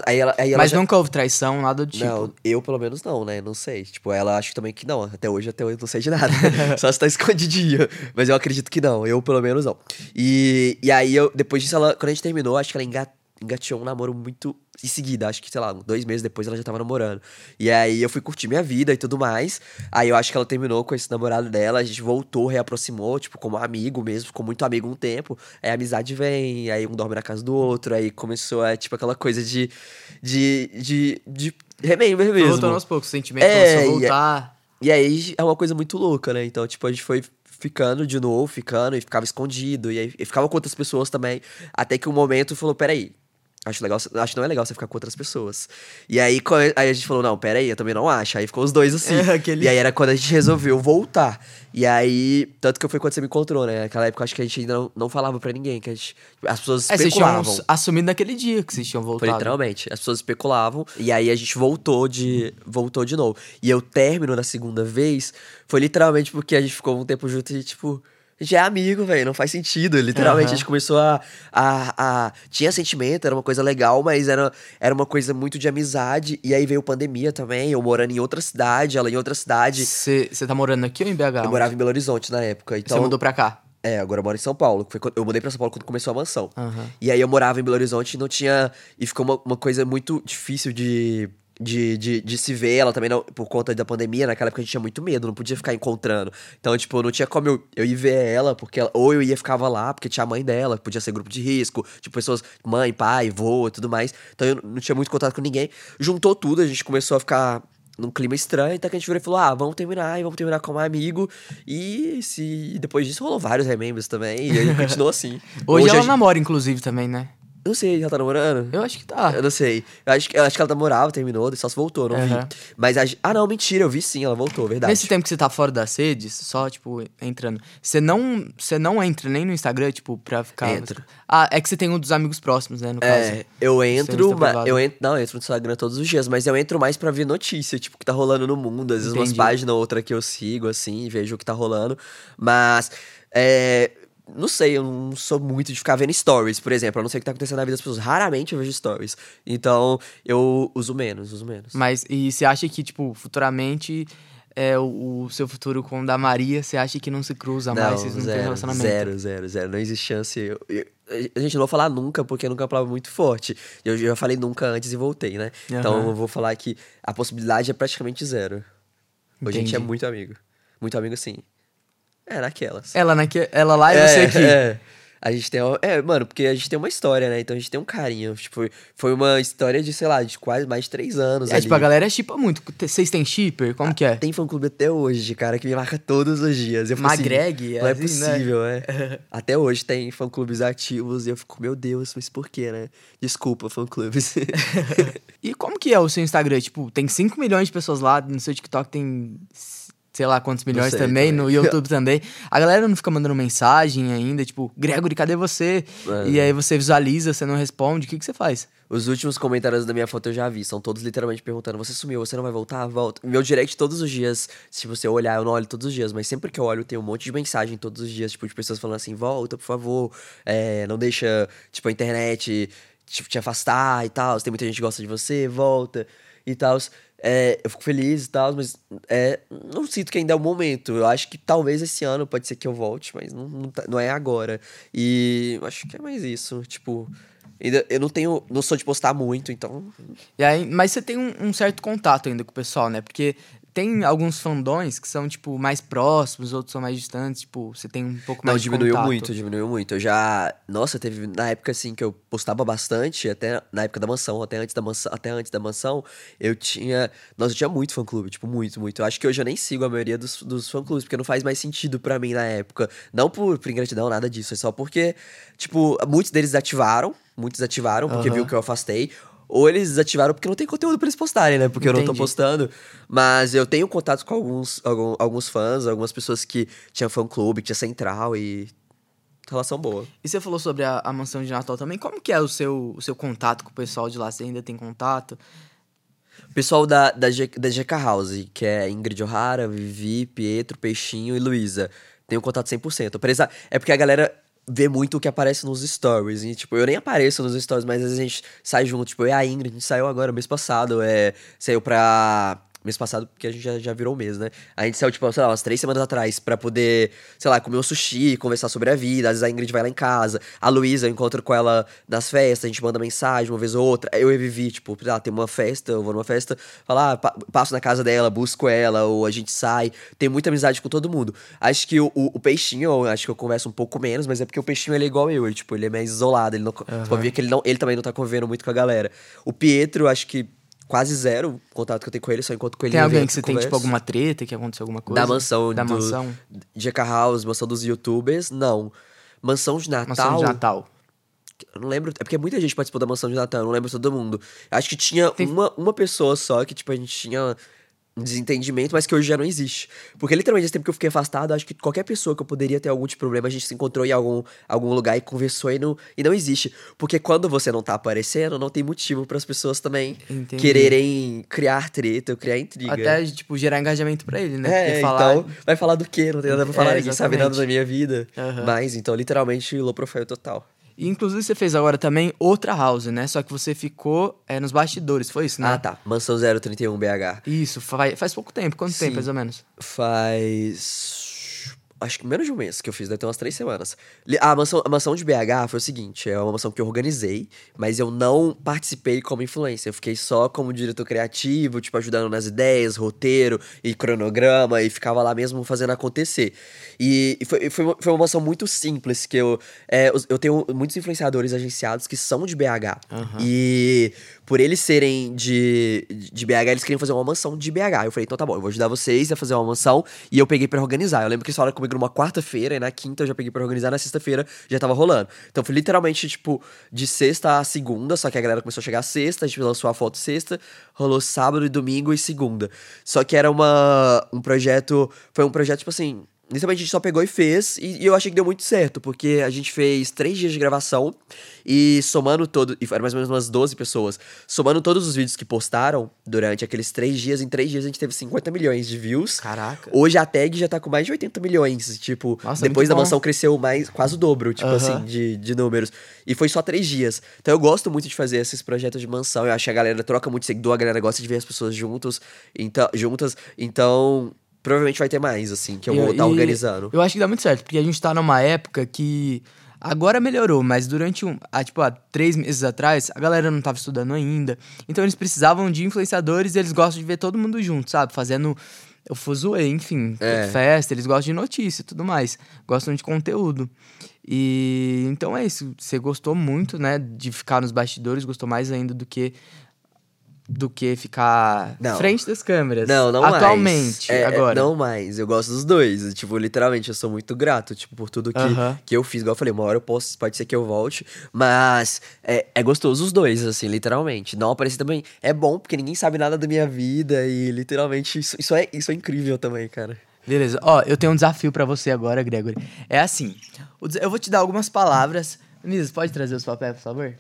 Speaker 2: Aí ela, aí ela
Speaker 1: Mas
Speaker 2: já...
Speaker 1: nunca houve traição, nada do tipo.
Speaker 2: Não, eu pelo menos não, né? Não sei. Tipo, ela acho também que não. Até hoje, até hoje não sei de nada. *laughs* Só se tá escondidinho. Mas eu acredito que não. Eu pelo menos não. E, e aí, eu, depois disso, ela, quando a gente terminou, acho que ela engatou engateou um namoro muito em seguida. Acho que, sei lá, dois meses depois ela já tava namorando. E aí eu fui curtir minha vida e tudo mais. Aí eu acho que ela terminou com esse namorado dela, a gente voltou, reaproximou, tipo, como amigo mesmo, ficou muito amigo um tempo. Aí a amizade vem, aí um dorme na casa do outro, aí começou, é, tipo, aquela coisa de. de. de. de remember mesmo.
Speaker 1: Voltando aos poucos, o sentimento é, começou a voltar.
Speaker 2: E, aí é uma coisa muito louca, né? Então, tipo, a gente foi ficando de novo, ficando, e ficava escondido, e aí e ficava com outras pessoas também. Até que um momento falou: peraí, Acho legal, acho não é legal você ficar com outras pessoas. E aí, aí a gente falou, não, pera aí, eu também não acho. Aí ficou os dois assim. É, *laughs* aquele... E aí era quando a gente resolveu voltar. E aí, tanto que foi quando você me encontrou, né? Naquela época acho que a gente ainda não, não falava pra ninguém, que gente, as pessoas
Speaker 1: é, especulavam. Vocês tinham assumido naquele dia que vocês tinham voltado.
Speaker 2: Foi literalmente. As pessoas especulavam. E aí a gente voltou de, voltou de novo. E eu término na segunda vez, foi literalmente porque a gente ficou um tempo junto e, tipo a gente é amigo, velho. Não faz sentido. Literalmente, uhum. a gente começou a, a, a, Tinha sentimento, era uma coisa legal, mas era, era uma coisa muito de amizade. E aí veio pandemia também. Eu morando em outra cidade, ela em outra cidade.
Speaker 1: Você tá morando aqui ou em BH?
Speaker 2: Eu morava em Belo Horizonte na época. Então...
Speaker 1: Você mudou pra cá?
Speaker 2: É, agora eu moro em São Paulo. eu mudei pra São Paulo quando começou a mansão. Uhum. E aí eu morava em Belo Horizonte e não tinha. E ficou uma, uma coisa muito difícil de de, de, de se ver, ela também não, por conta da pandemia, naquela época a gente tinha muito medo, não podia ficar encontrando. Então, tipo, não tinha como eu, eu ir ver ela, porque ela, ou eu ia ficava lá, porque tinha a mãe dela, podia ser grupo de risco, tipo, pessoas, mãe, pai, vô e tudo mais. Então eu não tinha muito contato com ninguém. Juntou tudo, a gente começou a ficar num clima estranho, até que a gente virou e falou: ah, vamos terminar, e vamos terminar como amigo. E se depois disso rolou vários remembers também, e aí continuou assim. *laughs*
Speaker 1: Hoje, Hoje ela gente... namora, inclusive, também, né?
Speaker 2: Eu não sei, ela tá namorando?
Speaker 1: Eu acho que tá.
Speaker 2: Eu não sei. Eu acho, que- eu acho que ela namorava, terminou, só se voltou, não
Speaker 1: Aham.
Speaker 2: vi. Mas a, ah, não, mentira, eu vi sim, ela voltou, verdade.
Speaker 1: Nesse tempo que você tá fora das redes, só, tipo, entrando, você não, você não entra nem no Instagram, tipo, pra ficar...
Speaker 2: Entro.
Speaker 1: Ah, é que você tem um dos amigos próximos, né, no caso.
Speaker 2: É, eu
Speaker 1: Seu
Speaker 2: entro,
Speaker 1: Insta
Speaker 2: ma-
Speaker 1: privado.
Speaker 2: eu entro, não, eu entro no Instagram todos os dias, mas eu entro mais pra ver notícia, tipo, o que tá rolando no mundo, às vezes umas
Speaker 1: Entendi.
Speaker 2: páginas ou outra que eu sigo, assim, vejo o que tá rolando, mas, é, não sei, eu não sou muito de ficar vendo stories, por exemplo, eu não sei o que tá acontecendo na vida das pessoas, raramente eu vejo stories, então eu uso menos, uso menos.
Speaker 1: Mas, e você acha que, tipo, futuramente, é, o, o seu futuro com o da Maria, você acha que não se cruza mais, vocês não têm
Speaker 2: zero,
Speaker 1: relacionamento?
Speaker 2: Zero, zero, zero. Não existe chance. Eu- eu- a gente não vai falar nunca, porque nunca é uma palavra muito forte. Eu já falei nunca antes e voltei, né? Então
Speaker 1: Aham.
Speaker 2: eu vou falar que a possibilidade é praticamente zero. Hoje a gente é muito amigo. Muito amigo, sim. É, naquelas.
Speaker 1: Ela, naque, ela lá e
Speaker 2: é,
Speaker 1: você aqui.
Speaker 2: É. A gente tem. É, mano, porque a gente tem uma história, né? Então a gente tem um carinho. Tipo, foi uma história de, sei lá, de quase mais de três anos.
Speaker 1: É,
Speaker 2: ali.
Speaker 1: tipo, a galera chipa muito. Vocês têm shipper? Como que é?
Speaker 2: Tem fã clube até hoje, cara, que me marca todos os dias. Eu fico assim,
Speaker 1: Magreg,
Speaker 2: não é
Speaker 1: assim, né?
Speaker 2: possível, é. *laughs* Até hoje tem fã clubes ativos e eu fico, meu Deus, mas por quê, né? Desculpa, fã clubes. *laughs*
Speaker 1: E como que é o seu Instagram? Tipo, tem 5 milhões de pessoas lá, no seu TikTok tem sei lá quantos milhões
Speaker 2: sei
Speaker 1: também,
Speaker 2: também.
Speaker 1: no *laughs* YouTube também. A galera não fica mandando mensagem ainda, tipo, Gregory, cadê você?
Speaker 2: É.
Speaker 1: E aí você visualiza, você não responde, o que, que você faz?
Speaker 2: Os últimos comentários da minha foto eu já vi, são todos literalmente perguntando: você sumiu, você não vai voltar? Volta. Meu direct todos os dias, se você olhar, eu não olho todos os dias, mas sempre que eu olho tem um monte de mensagem todos os dias, tipo, de pessoas falando assim: volta, por favor, é, não deixa, tipo, a internet tipo, te afastar e tal, tem muita gente que gosta de você, volta e tal. É, eu fico feliz e tal, mas é, não sinto que ainda é o momento. Eu acho que talvez esse ano pode ser que eu volte, mas não, não, tá- não é agora. E acho que é mais isso. Tipo, ainda, eu não tenho. Não sou de postar muito, então.
Speaker 1: E aí, mas você tem um, um certo contato ainda com o pessoal, né? Porque tem alguns fandões que são, tipo, mais próximos, outros são mais distantes, tipo, você tem um pouco
Speaker 2: Não,
Speaker 1: mais de
Speaker 2: diminuiu
Speaker 1: contato.
Speaker 2: muito, diminuiu muito. Eu já. Nossa, teve na época assim que eu postava bastante, até na época da mansão, até antes da mansão, até antes da mansão, eu tinha. Nossa, eu tinha muito fã clube, tipo, muito, muito. Eu acho que hoje eu nem sigo a maioria dos, dos fã clubes, porque não faz mais sentido pra mim na época. Não por, por ingratidão, nada disso. É só porque, tipo, muitos deles desativaram. Muitos desativaram, porque
Speaker 1: Aham.
Speaker 2: viu que eu afastei. Ou eles desativaram porque não tem conteúdo pra eles postarem, né? Porque eu não tô
Speaker 1: Entendi.
Speaker 2: postando. Mas eu tenho contato com alguns, algum- alguns fãs, algumas pessoas que tinham fã clube, que tinha central e. Relação boa.
Speaker 1: E você falou sobre a, a mansão de Natal também. Como que é o seu, o seu contato com o pessoal de lá? Você ainda tem contato?
Speaker 2: O pessoal da, da, G, da GK House, que é Ingrid O'Hara, Vivi, Pietro, Peixinho e Luísa. Tenho contato 100%. Apesar, é porque a galera vê muito o que aparece nos stories. E, tipo, eu nem apareço nos stories, mas às vezes a gente sai junto. Tipo, eu e a Ingrid, a gente saiu agora, mês passado. É, saiu pra... Mês passado, porque a gente já, já virou um mês, né? A gente saiu, tipo, sei lá, umas três semanas atrás pra poder, sei lá, comer um sushi, conversar sobre a vida. Às vezes a Ingrid vai lá em casa. A Luísa, eu encontro com ela nas festas, a gente manda mensagem uma vez ou outra. Eu e a Vivi, tipo, sei lá, tem uma festa, eu vou numa festa, falar, ah, pa- passo na casa dela, busco ela, ou a gente sai. Tem muita amizade com todo mundo. Acho que o, o, o Peixinho, eu acho que eu converso um pouco menos, mas é porque o Peixinho, ele é igual eu, ele, tipo, ele é mais isolado, ele não... Pode ver que ele, não, ele também não tá convivendo muito com a galera. O Pietro, acho que quase zero contato que eu tenho com ele, só encontro com ele
Speaker 1: Tem
Speaker 2: em
Speaker 1: alguém que você
Speaker 2: e
Speaker 1: tem, tipo, alguma treta, que aconteceu alguma coisa?
Speaker 2: Da mansão.
Speaker 1: Da
Speaker 2: do,
Speaker 1: mansão?
Speaker 2: GK House, mansão dos youtubers, não. Mansão de Natal.
Speaker 1: Mansão de Natal.
Speaker 2: Eu não lembro. É porque muita gente participou da mansão de Natal, eu não lembro todo mundo. Acho que tinha
Speaker 1: Tem-
Speaker 2: uma, uma pessoa só que, tipo, a gente tinha desentendimento, mas que hoje já não existe. Porque literalmente, esse tempo que eu fiquei afastado, acho que qualquer pessoa que eu poderia ter algum tipo de problema, a gente se encontrou em algum, algum lugar e conversou e não, e não existe. Porque quando você não tá aparecendo, não tem motivo para as pessoas também
Speaker 1: Entendi.
Speaker 2: quererem criar treta criar intriga.
Speaker 1: Até, tipo, gerar engajamento pra ele, né?
Speaker 2: É,
Speaker 1: falar...
Speaker 2: então, vai falar do quê? Não tem nada pra falar,
Speaker 1: É,
Speaker 2: ninguém sabe nada da minha vida.
Speaker 1: Aham.
Speaker 2: Mas, então, literalmente, low profile total.
Speaker 1: E, inclusive, você fez agora também outra house, né? Só que você ficou é, nos bastidores, foi isso, né?
Speaker 2: Ah, tá. Mansão 031 BH.
Speaker 1: Isso, faz, faz pouco tempo. Quanto
Speaker 2: Sim.
Speaker 1: tempo, mais ou menos?
Speaker 2: Faz. Acho que menos de um mês que eu fiz, deve ter umas três semanas. A mansão, a mansão de BH foi o seguinte: é uma mansão que eu organizei, mas eu não participei como influencer. Eu fiquei só como diretor criativo, tipo, ajudando nas ideias, roteiro e cronograma, e ficava lá mesmo fazendo acontecer. E, e foi, foi, uma- foi uma mansão muito simples, que eu, é, eu tenho muitos influenciadores agenciados que são de BH.
Speaker 1: Aham.
Speaker 2: E por eles serem de, de BH, eles queriam fazer uma mansão de BH. Eu falei, então tá bom, eu vou ajudar vocês a fazer uma mansão. E eu peguei pra organizar. Eu lembro que eles falaram comigo numa quarta-feira, e na quinta eu já peguei pra organizar, na sexta-feira já tava rolando. Então foi literalmente, tipo, de sexta a segunda, só que a galera começou a chegar sexta, a gente lançou a foto sexta, rolou sábado e domingo e segunda. Só que era uma, um projeto, foi um projeto, tipo assim, Literalmente a gente só pegou e fez, e, e, eu achei que deu muito certo, porque a gente fez três dias de gravação, e somando todo, e foram mais ou menos umas 12 pessoas, somando todos os vídeos que postaram durante aqueles três dias, em três dias a gente teve 50 milhões de views.
Speaker 1: Caraca.
Speaker 2: Hoje a tag já tá com mais de 80 milhões, tipo, Nossa, depois da bom. mansão cresceu mais, quase o dobro, tipo assim, de, de números. E foi só três dias. Então eu gosto muito de fazer esses projetos de mansão, eu acho que a galera troca muito seguidor, a galera gosta de ver as pessoas juntos, então, juntas, então provavelmente vai ter mais, assim, que eu vou estar tá organizando.
Speaker 1: Eu acho que dá muito certo, porque a gente tá numa época que. Agora melhorou, mas durante um. Ah, tipo, há três meses atrás, a galera não tava estudando ainda. Então eles precisavam de influenciadores e eles gostam de ver todo mundo junto, sabe? Fazendo o fuzuê, enfim, é. festa, eles gostam de notícia e tudo mais. Gostam de conteúdo. E então é isso. Você gostou muito, né, de ficar nos bastidores, gostou mais ainda do que do que ficar não. frente das câmeras.
Speaker 2: Não, não
Speaker 1: Atualmente,
Speaker 2: mais. É,
Speaker 1: agora.
Speaker 2: Não mais. Eu gosto dos dois. Tipo, literalmente, eu sou muito grato, tipo, por tudo que, uh -huh. que eu fiz. Igual eu falei, uma hora eu posso, pode ser que eu volte. Mas é, é gostoso os dois, assim, literalmente. Não aparecer também é bom, porque ninguém sabe nada da minha vida. E literalmente, isso, isso, é, isso é incrível também, cara.
Speaker 1: Beleza. Ó, eu tenho um desafio para você agora, Gregory. É assim. Eu vou te dar algumas palavras. Nisa, pode trazer os papéis, por favor?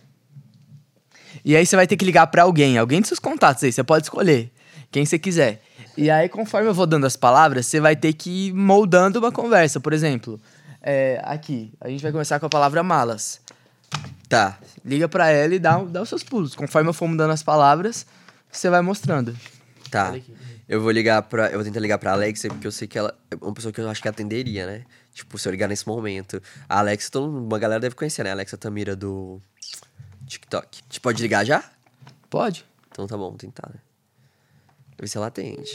Speaker 1: E aí você vai ter que ligar para alguém, alguém dos seus contatos aí, você pode escolher quem você quiser. E aí, conforme eu vou dando as palavras, você vai ter que ir moldando uma conversa. Por exemplo, é, aqui, a gente vai começar com a palavra malas.
Speaker 2: Tá.
Speaker 1: Liga para ela e dá, dá os seus pulos. Conforme eu for mudando as palavras, você vai mostrando.
Speaker 2: Tá. Eu vou ligar pra. Eu vou tentar ligar pra Alexia, porque eu sei que ela é uma pessoa que eu acho que atenderia, né? Tipo, se eu ligar nesse momento. A Alexia, todo, uma galera deve conhecer, né? A Alexia Tamira do. TikTok. A gente pode ligar já?
Speaker 1: Pode.
Speaker 2: Então tá bom, vamos tentar, né? Ver se ela atende.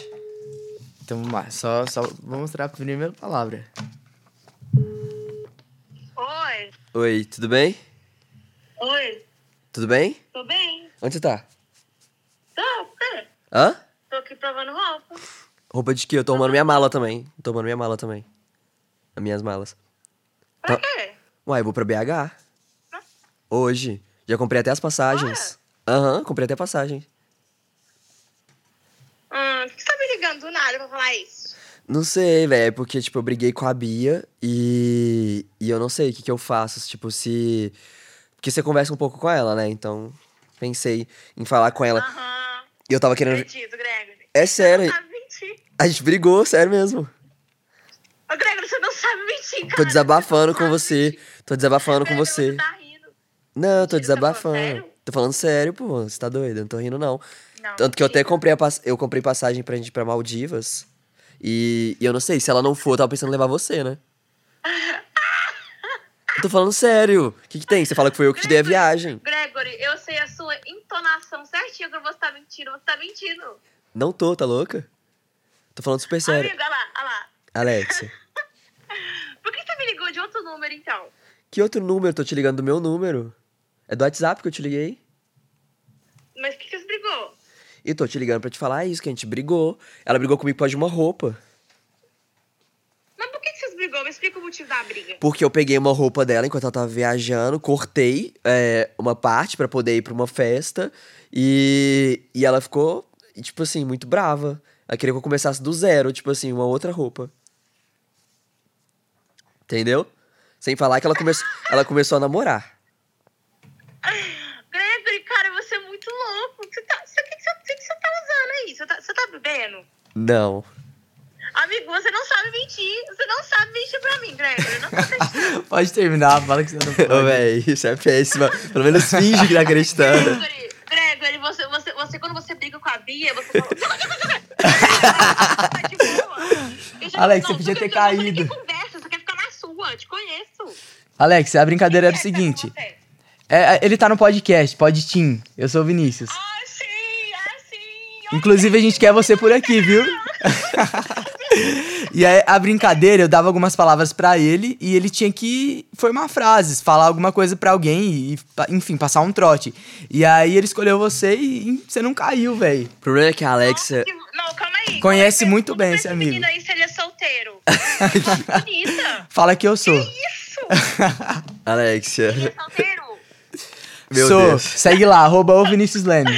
Speaker 1: Então vamos lá, só, só vou mostrar a primeira palavra.
Speaker 3: Oi.
Speaker 2: Oi, tudo bem?
Speaker 3: Oi.
Speaker 2: Tudo bem?
Speaker 3: Tô bem.
Speaker 2: Onde você tá?
Speaker 3: Tô, quê?
Speaker 2: Hã?
Speaker 3: Tô aqui provando roupa.
Speaker 2: Roupa de quê? Eu tô arrumando minha mala também. Tô arrumando minha mala também. As minhas malas.
Speaker 3: Pra tá... quê?
Speaker 2: Uai, eu vou pra BH. Hã? Hoje. Já comprei até as passagens. Aham, uhum, comprei até passagem.
Speaker 3: Hum, por que você tá me ligando do nada pra falar isso?
Speaker 2: Não sei, velho, é porque, tipo, eu briguei com a Bia e, e eu não sei o que, que eu faço, tipo, se... Porque você conversa um pouco com ela, né? Então, pensei em falar com ela.
Speaker 3: Aham.
Speaker 2: E eu tava querendo...
Speaker 3: Acredito, Gregory.
Speaker 2: É sério.
Speaker 3: Você não sabe mentir.
Speaker 2: A gente brigou, sério mesmo.
Speaker 3: Ô, Gregory, você não sabe mentir, cara.
Speaker 2: Tô desabafando com você. Tô desabafando com você.
Speaker 3: Você tá
Speaker 2: não, eu tô desabafando. Tá falando tô falando sério, pô. Você tá doido? Eu não tô rindo, não.
Speaker 3: não
Speaker 2: Tanto que eu até comprei, a pass... eu comprei passagem pra gente ir pra Maldivas. E... e eu não sei, se ela não for, eu tava pensando em levar você, né? *laughs* eu tô falando sério. O que, que tem? Você fala que foi eu que Gregory, te dei a viagem.
Speaker 3: Gregory, eu sei a sua entonação certinha quando você tá mentindo. Você tá mentindo.
Speaker 2: Não tô, tá louca? Tô falando super sério.
Speaker 3: Amigo, olha lá, olha lá.
Speaker 2: Alexia. *laughs*
Speaker 3: Por que você me ligou de outro número, então?
Speaker 2: Que outro número? Tô te ligando do meu número. É do WhatsApp que eu te liguei.
Speaker 3: Mas por que, você brigou?
Speaker 2: E tô te ligando pra te falar isso, que a gente brigou. Ela brigou comigo por causa de uma roupa.
Speaker 3: Mas por que, vocês brigou? Me explica o motivo da briga.
Speaker 2: Porque eu peguei uma roupa dela enquanto ela tava viajando, cortei é, uma parte para poder ir pra uma festa. E, e ela ficou, tipo assim, muito brava. Ela queria que eu começasse do zero, tipo assim, uma outra roupa. Entendeu? Sem falar que ela, come ela começou a namorar.
Speaker 3: Gregory, cara, você é muito louco. Você tá, você, o que, você, que você tá usando aí? Você tá, você tá bebendo?
Speaker 2: Não.
Speaker 3: Amigo, você não sabe mentir. Você não sabe mentir pra mim, Gregory. Não *laughs*
Speaker 1: pode terminar, fala que você não pode.
Speaker 2: Ô, véi, isso é péssima. Pelo menos finge que tá acreditando.
Speaker 3: Gregory, Gregory você, você, você, quando você briga com a Bia, você fala...
Speaker 1: tá *laughs* Alex, você podia ter caído.
Speaker 3: Você sua, te conheço.
Speaker 1: Alex, a brincadeira era o seguinte. É, é, ele tá no podcast, Pod Team. Eu sou o Vinícius.
Speaker 3: Ah.
Speaker 1: Inclusive, a gente quer você por aqui, viu? *laughs* E aí, a brincadeira, eu dava algumas palavras pra ele e ele tinha que formar frases, falar alguma coisa pra alguém e, enfim, passar um trote. E aí ele escolheu você e, e você não caiu, velho.
Speaker 2: O problema é que a Alexa.
Speaker 3: Que- Não, calma aí.
Speaker 1: Conhece
Speaker 3: que-
Speaker 1: muito
Speaker 3: como
Speaker 1: bem
Speaker 3: que
Speaker 1: esse
Speaker 3: menino
Speaker 1: amigo.
Speaker 3: aí se ele é solteiro? *laughs* Bonita.
Speaker 1: Fala que eu sou.
Speaker 3: Isso. *laughs*
Speaker 2: Alexia.
Speaker 3: Ele é solteiro.
Speaker 2: Meu
Speaker 1: sou.
Speaker 2: Deus.
Speaker 1: Segue lá, arroba o Vinícius Leme.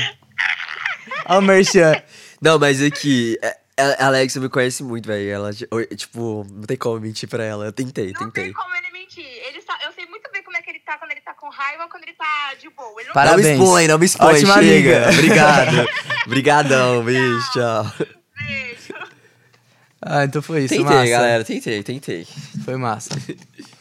Speaker 1: *laughs* Ó o Merchan.
Speaker 2: Não, mas é que. é- A a Alexa me conhece muito, velho. Ela, tipo, não tem como mentir pra ela. Eu tentei,
Speaker 3: Não
Speaker 2: tentei.
Speaker 3: tem como ele mentir. Ele Eu sei muito bem como é que ele tá quando ele tá com raiva ou quando ele tá de boa. Ele não
Speaker 1: Para-
Speaker 2: Não me
Speaker 1: Parabéns.
Speaker 2: expõe, não me expõe.
Speaker 1: Ótima
Speaker 2: chega.
Speaker 1: amiga. *laughs*
Speaker 2: Obrigado. Obrigadão, beijo, tchau.
Speaker 3: beijo.
Speaker 1: Ah, então foi isso,
Speaker 2: Tentei,
Speaker 1: massa.
Speaker 2: galera, tentei, tentei.
Speaker 1: Foi massa. *laughs*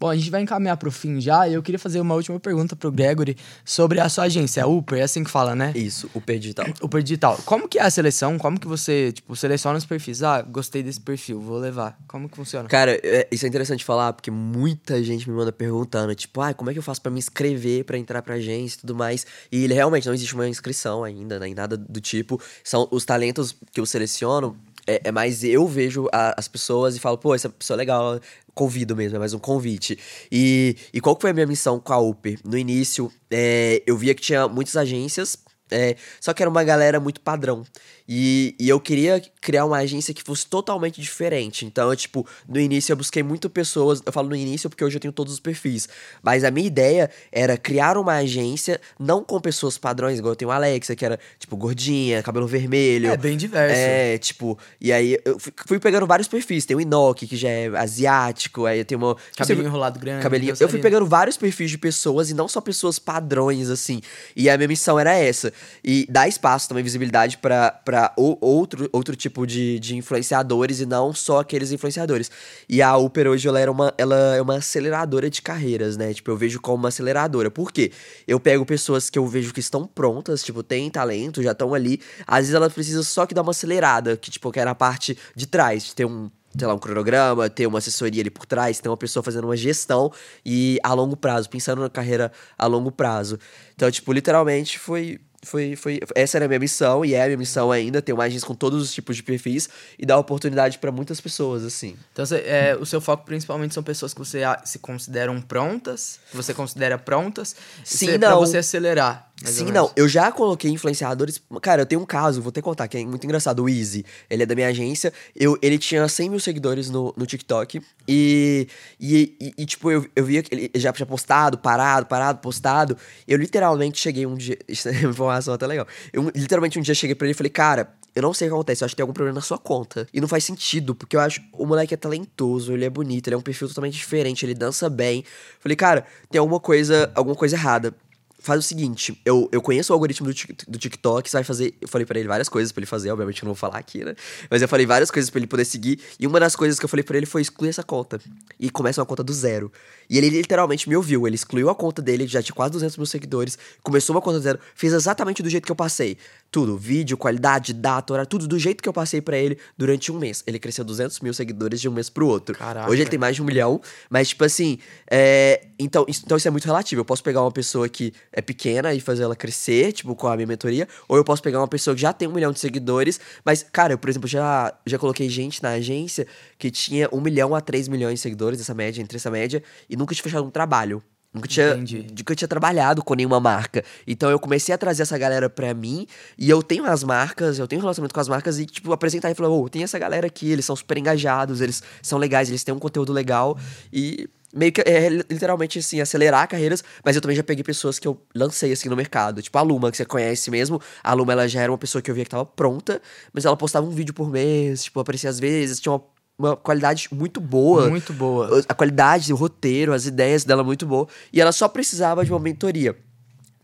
Speaker 1: Bom, a gente vai encaminhar pro fim já e eu queria fazer uma última pergunta pro Gregory sobre a sua agência, a Uper, é assim que fala, né?
Speaker 2: Isso, o digital. *clears throat*
Speaker 1: Uper Digital. Como que é a seleção? Como que você, tipo, seleciona os perfis? Ah, gostei desse perfil, vou levar. Como que funciona?
Speaker 2: Cara, é- isso é interessante falar, porque muita gente me manda perguntando, tipo, ah, como é que eu faço pra me inscrever pra entrar pra agência e tudo mais? E ele realmente não existe uma inscrição ainda, nem nada do tipo. São os talentos que eu seleciono. É, é mais eu vejo a- as pessoas e falo, pô, essa pessoa é legal, convido mesmo, é mais um convite. E, e qual que foi a minha missão com a Uper? No início, é, eu via que tinha muitas agências, é, só que era uma galera muito padrão. E, e eu queria criar uma agência que fosse totalmente diferente. Então, eu, tipo, no início eu busquei muito pessoas. Eu falo no início porque hoje eu tenho todos os perfis. Mas a minha ideia era criar uma agência não com pessoas padrões, igual eu tenho a Alexa, que era, tipo, gordinha, cabelo vermelho.
Speaker 1: É bem diverso.
Speaker 2: É, tipo, e aí eu fui- fui pegando vários perfis. Tem o Inoki, que já é asiático, aí tem uma.
Speaker 1: Cabelinho enrolado grande.
Speaker 2: Cabelinho. Eu fui pegando vários perfis de pessoas e não só pessoas padrões, assim. E a minha missão era essa. E dar espaço também, visibilidade pra, pra o- outro, outro tipo de, de influenciadores e não só aqueles influenciadores. E a Uper hoje, ela, era uma, ela é uma aceleradora de carreiras, né? Tipo, eu vejo como uma aceleradora. Por quê? Eu pego pessoas que eu vejo que estão prontas, tipo, têm talento, já estão ali. Às vezes elas precisam só que dar uma acelerada, que, tipo, que é parte de trás, de ter um sei lá, um cronograma, ter uma assessoria ali por trás, ter uma pessoa fazendo uma gestão e a longo prazo, pensando na carreira a longo prazo. Então, tipo, literalmente foi. Foi, foi, essa era a minha missão e é a minha missão ainda, ter uma agência com todos os tipos de perfis e dar oportunidade pra muitas pessoas, assim.
Speaker 1: Então, você- é, o seu foco principalmente são pessoas que você se consideram prontas, que você considera prontas,
Speaker 2: Sim,
Speaker 1: você- pra
Speaker 2: não.
Speaker 1: você acelerar. Mais
Speaker 2: Sim, não. Eu já coloquei influenciadores. Cara, eu tenho um caso, vou ter que contar, que é muito engraçado. O Easy, ele é da minha agência. Eu, ele tinha 100 mil seguidores no, no TikTok. E, e, e, e, tipo, eu, eu via que ele já tinha postado, parado, parado, postado. Eu literalmente cheguei um dia. *laughs* Isso é uma informação até legal. Eu literalmente um dia cheguei pra ele e falei, cara. Eu não sei o que acontece, eu acho que tem algum problema na sua conta. E não faz sentido, porque eu acho o moleque é talentoso, ele é bonito, ele é um perfil totalmente diferente, ele dança bem. Falei, cara, tem alguma coisa, alguma coisa errada faz o seguinte, eu, eu conheço o algoritmo do, Tik- do TikTok, você vai fazer. Eu falei pra ele várias coisas pra ele fazer, obviamente eu não vou falar aqui, né? Mas eu falei várias coisas pra ele poder seguir. E uma das coisas que eu falei pra ele foi excluir essa conta. E começa uma conta do zero. E ele literalmente me ouviu. Ele excluiu a conta dele, já tinha quase 200 mil seguidores. Começou uma conta do zero, fez exatamente do jeito que eu passei. Tudo, vídeo, qualidade, data, horário, tudo do jeito que eu passei pra ele durante um mês. Ele cresceu 200 mil seguidores de um mês pro outro.
Speaker 1: Caraca.
Speaker 2: Hoje ele tem mais de um milhão, mas tipo assim, é, então, isso, então isso é muito relativo. Eu posso pegar uma pessoa que é pequena e fazer ela crescer, tipo, com a minha mentoria, ou eu posso pegar uma pessoa que já tem um milhão de seguidores, mas, cara, eu, por exemplo, já, já coloquei gente na agência que tinha um milhão a três milhões de seguidores, essa média, entre essa média, e nunca tinha fechado um trabalho. Nunca tinha,
Speaker 1: Entendi.
Speaker 2: nunca tinha trabalhado com nenhuma marca. Então eu comecei a trazer essa galera pra mim. E eu tenho as marcas, eu tenho um relacionamento com as marcas e, tipo, apresentar e falar, ô, tem essa galera aqui, eles são super engajados, eles são legais, eles têm um conteúdo legal. E meio que é literalmente assim, acelerar carreiras, mas eu também já peguei pessoas que eu lancei assim no mercado. Tipo a Luma, que você conhece mesmo. A Luma ela já era uma pessoa que eu via que tava pronta, mas ela postava um vídeo por mês, tipo, aparecia às vezes, tinha uma, uma qualidade muito boa.
Speaker 1: Muito boa.
Speaker 2: A qualidade, o roteiro, as ideias dela muito boa. E ela só precisava de uma mentoria.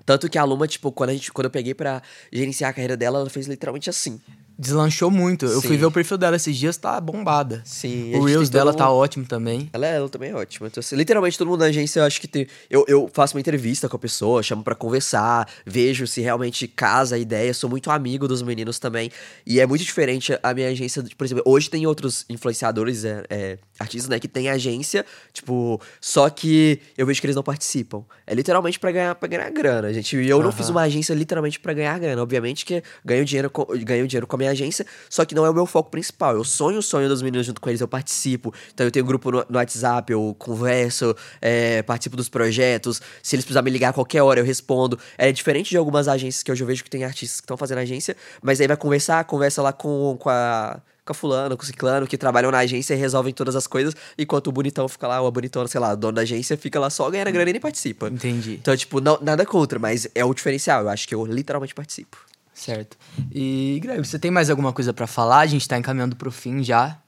Speaker 2: Tanto que a Luma, tipo, quando, a gente, quando eu peguei pra gerenciar a carreira dela, ela fez literalmente assim.
Speaker 1: Deslanchou muito. Eu fui
Speaker 2: Sim.
Speaker 1: ver o perfil dela esses dias, tá bombada.
Speaker 2: Sim.
Speaker 1: O Reels dela
Speaker 2: um-
Speaker 1: tá ótimo também.
Speaker 2: Ela, ela também é ótima. Então, assim, literalmente, todo mundo na agência, eu acho que tem. Eu, eu faço uma entrevista com a pessoa, chamo pra conversar, vejo se realmente casa a ideia. Sou muito amigo dos meninos também. E é muito diferente a minha agência. Por exemplo, hoje tem outros influenciadores, é, é, artistas, né, que tem agência, tipo, só que eu vejo que eles não participam. É literalmente pra ganhar, pra ganhar grana, gente. E eu não
Speaker 1: Aham.
Speaker 2: fiz uma agência literalmente pra ganhar grana. Obviamente que ganho dinheiro, com, ganho dinheiro com a minha agência, só que não é o meu foco principal. Eu sonho o sonho dos meninos junto com eles, eu participo. Então eu tenho grupo no, no WhatsApp, eu converso, é, participo dos projetos. Se eles precisarem me ligar a qualquer hora, eu respondo. É diferente de algumas agências que eu vejo que tem artistas que estão fazendo agência, mas aí vai conversar, conversa lá com, com a com a fulano, com o ciclano, que trabalham na agência e resolvem todas as coisas, enquanto o bonitão fica lá, ou a bonitona, sei lá, o dono da agência, fica lá só ganhando a grana e nem participa.
Speaker 1: Entendi.
Speaker 2: Então, tipo, não, nada contra, mas é o diferencial. Eu acho que eu literalmente participo.
Speaker 1: Certo. E, Greg, você tem mais alguma coisa pra falar? A gente tá encaminhando pro fim já.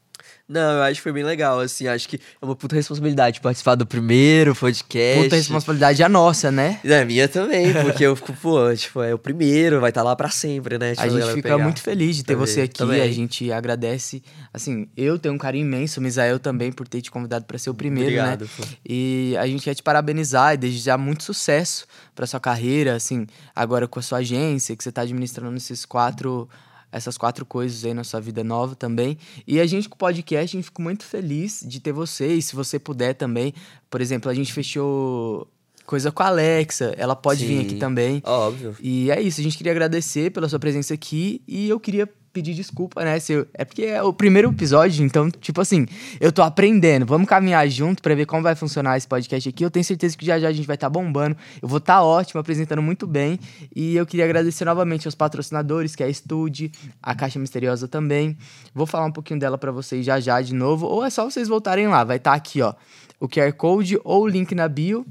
Speaker 2: Não, eu acho que foi bem legal, assim, acho que é uma puta responsabilidade participar do primeiro podcast.
Speaker 1: Puta responsabilidade é nossa, né?
Speaker 2: É minha também, porque eu fico, pô, *laughs* tipo, é o primeiro, vai estar lá pra sempre, né? Tipo,
Speaker 1: A gente fica
Speaker 2: pegar.
Speaker 1: muito feliz de ter
Speaker 2: Também,
Speaker 1: você aqui.
Speaker 2: também.
Speaker 1: A gente agradece. Assim, eu tenho um carinho imenso, Misael também, por ter te convidado pra ser o primeiro,
Speaker 2: Obrigado,
Speaker 1: né?
Speaker 2: pô.
Speaker 1: E a gente quer te parabenizar e desejar muito sucesso pra sua carreira, assim, agora com a sua agência, que você tá administrando esses quatro. Essas quatro coisas aí na sua vida nova também. E a gente com o podcast, a gente ficou muito feliz de ter você. E se você puder também, por exemplo, a gente fechou coisa com a Alexa. Ela pode vir
Speaker 2: Sim.
Speaker 1: aqui também.
Speaker 2: Óbvio.
Speaker 1: E é isso, a gente queria agradecer pela sua presença aqui e eu queria pedir desculpa, né? Se eu- é porque é o primeiro episódio, então, tipo assim, eu tô aprendendo. Vamos caminhar junto pra ver como vai funcionar esse podcast aqui. Eu tenho certeza que já já a gente vai estar bombando. Eu vou estar ótimo, apresentando muito bem. E eu queria agradecer novamente aos patrocinadores, que é a Stude, a Caixa Misteriosa também. Vou falar um pouquinho dela pra vocês já já de novo, ou é só vocês voltarem lá. Vai estar aqui, ó, o QR Code ou o link na bio.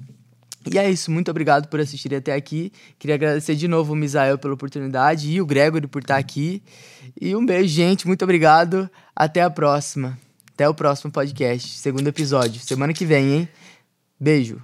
Speaker 1: E é isso, muito obrigado por assistirem até aqui. Queria agradecer de novo o Misael pela oportunidade e o Gregory por estar aqui. E um beijo, gente. Muito obrigado. Até a próxima. Até o próximo podcast, segundo episódio. Semana que vem, hein? Beijo.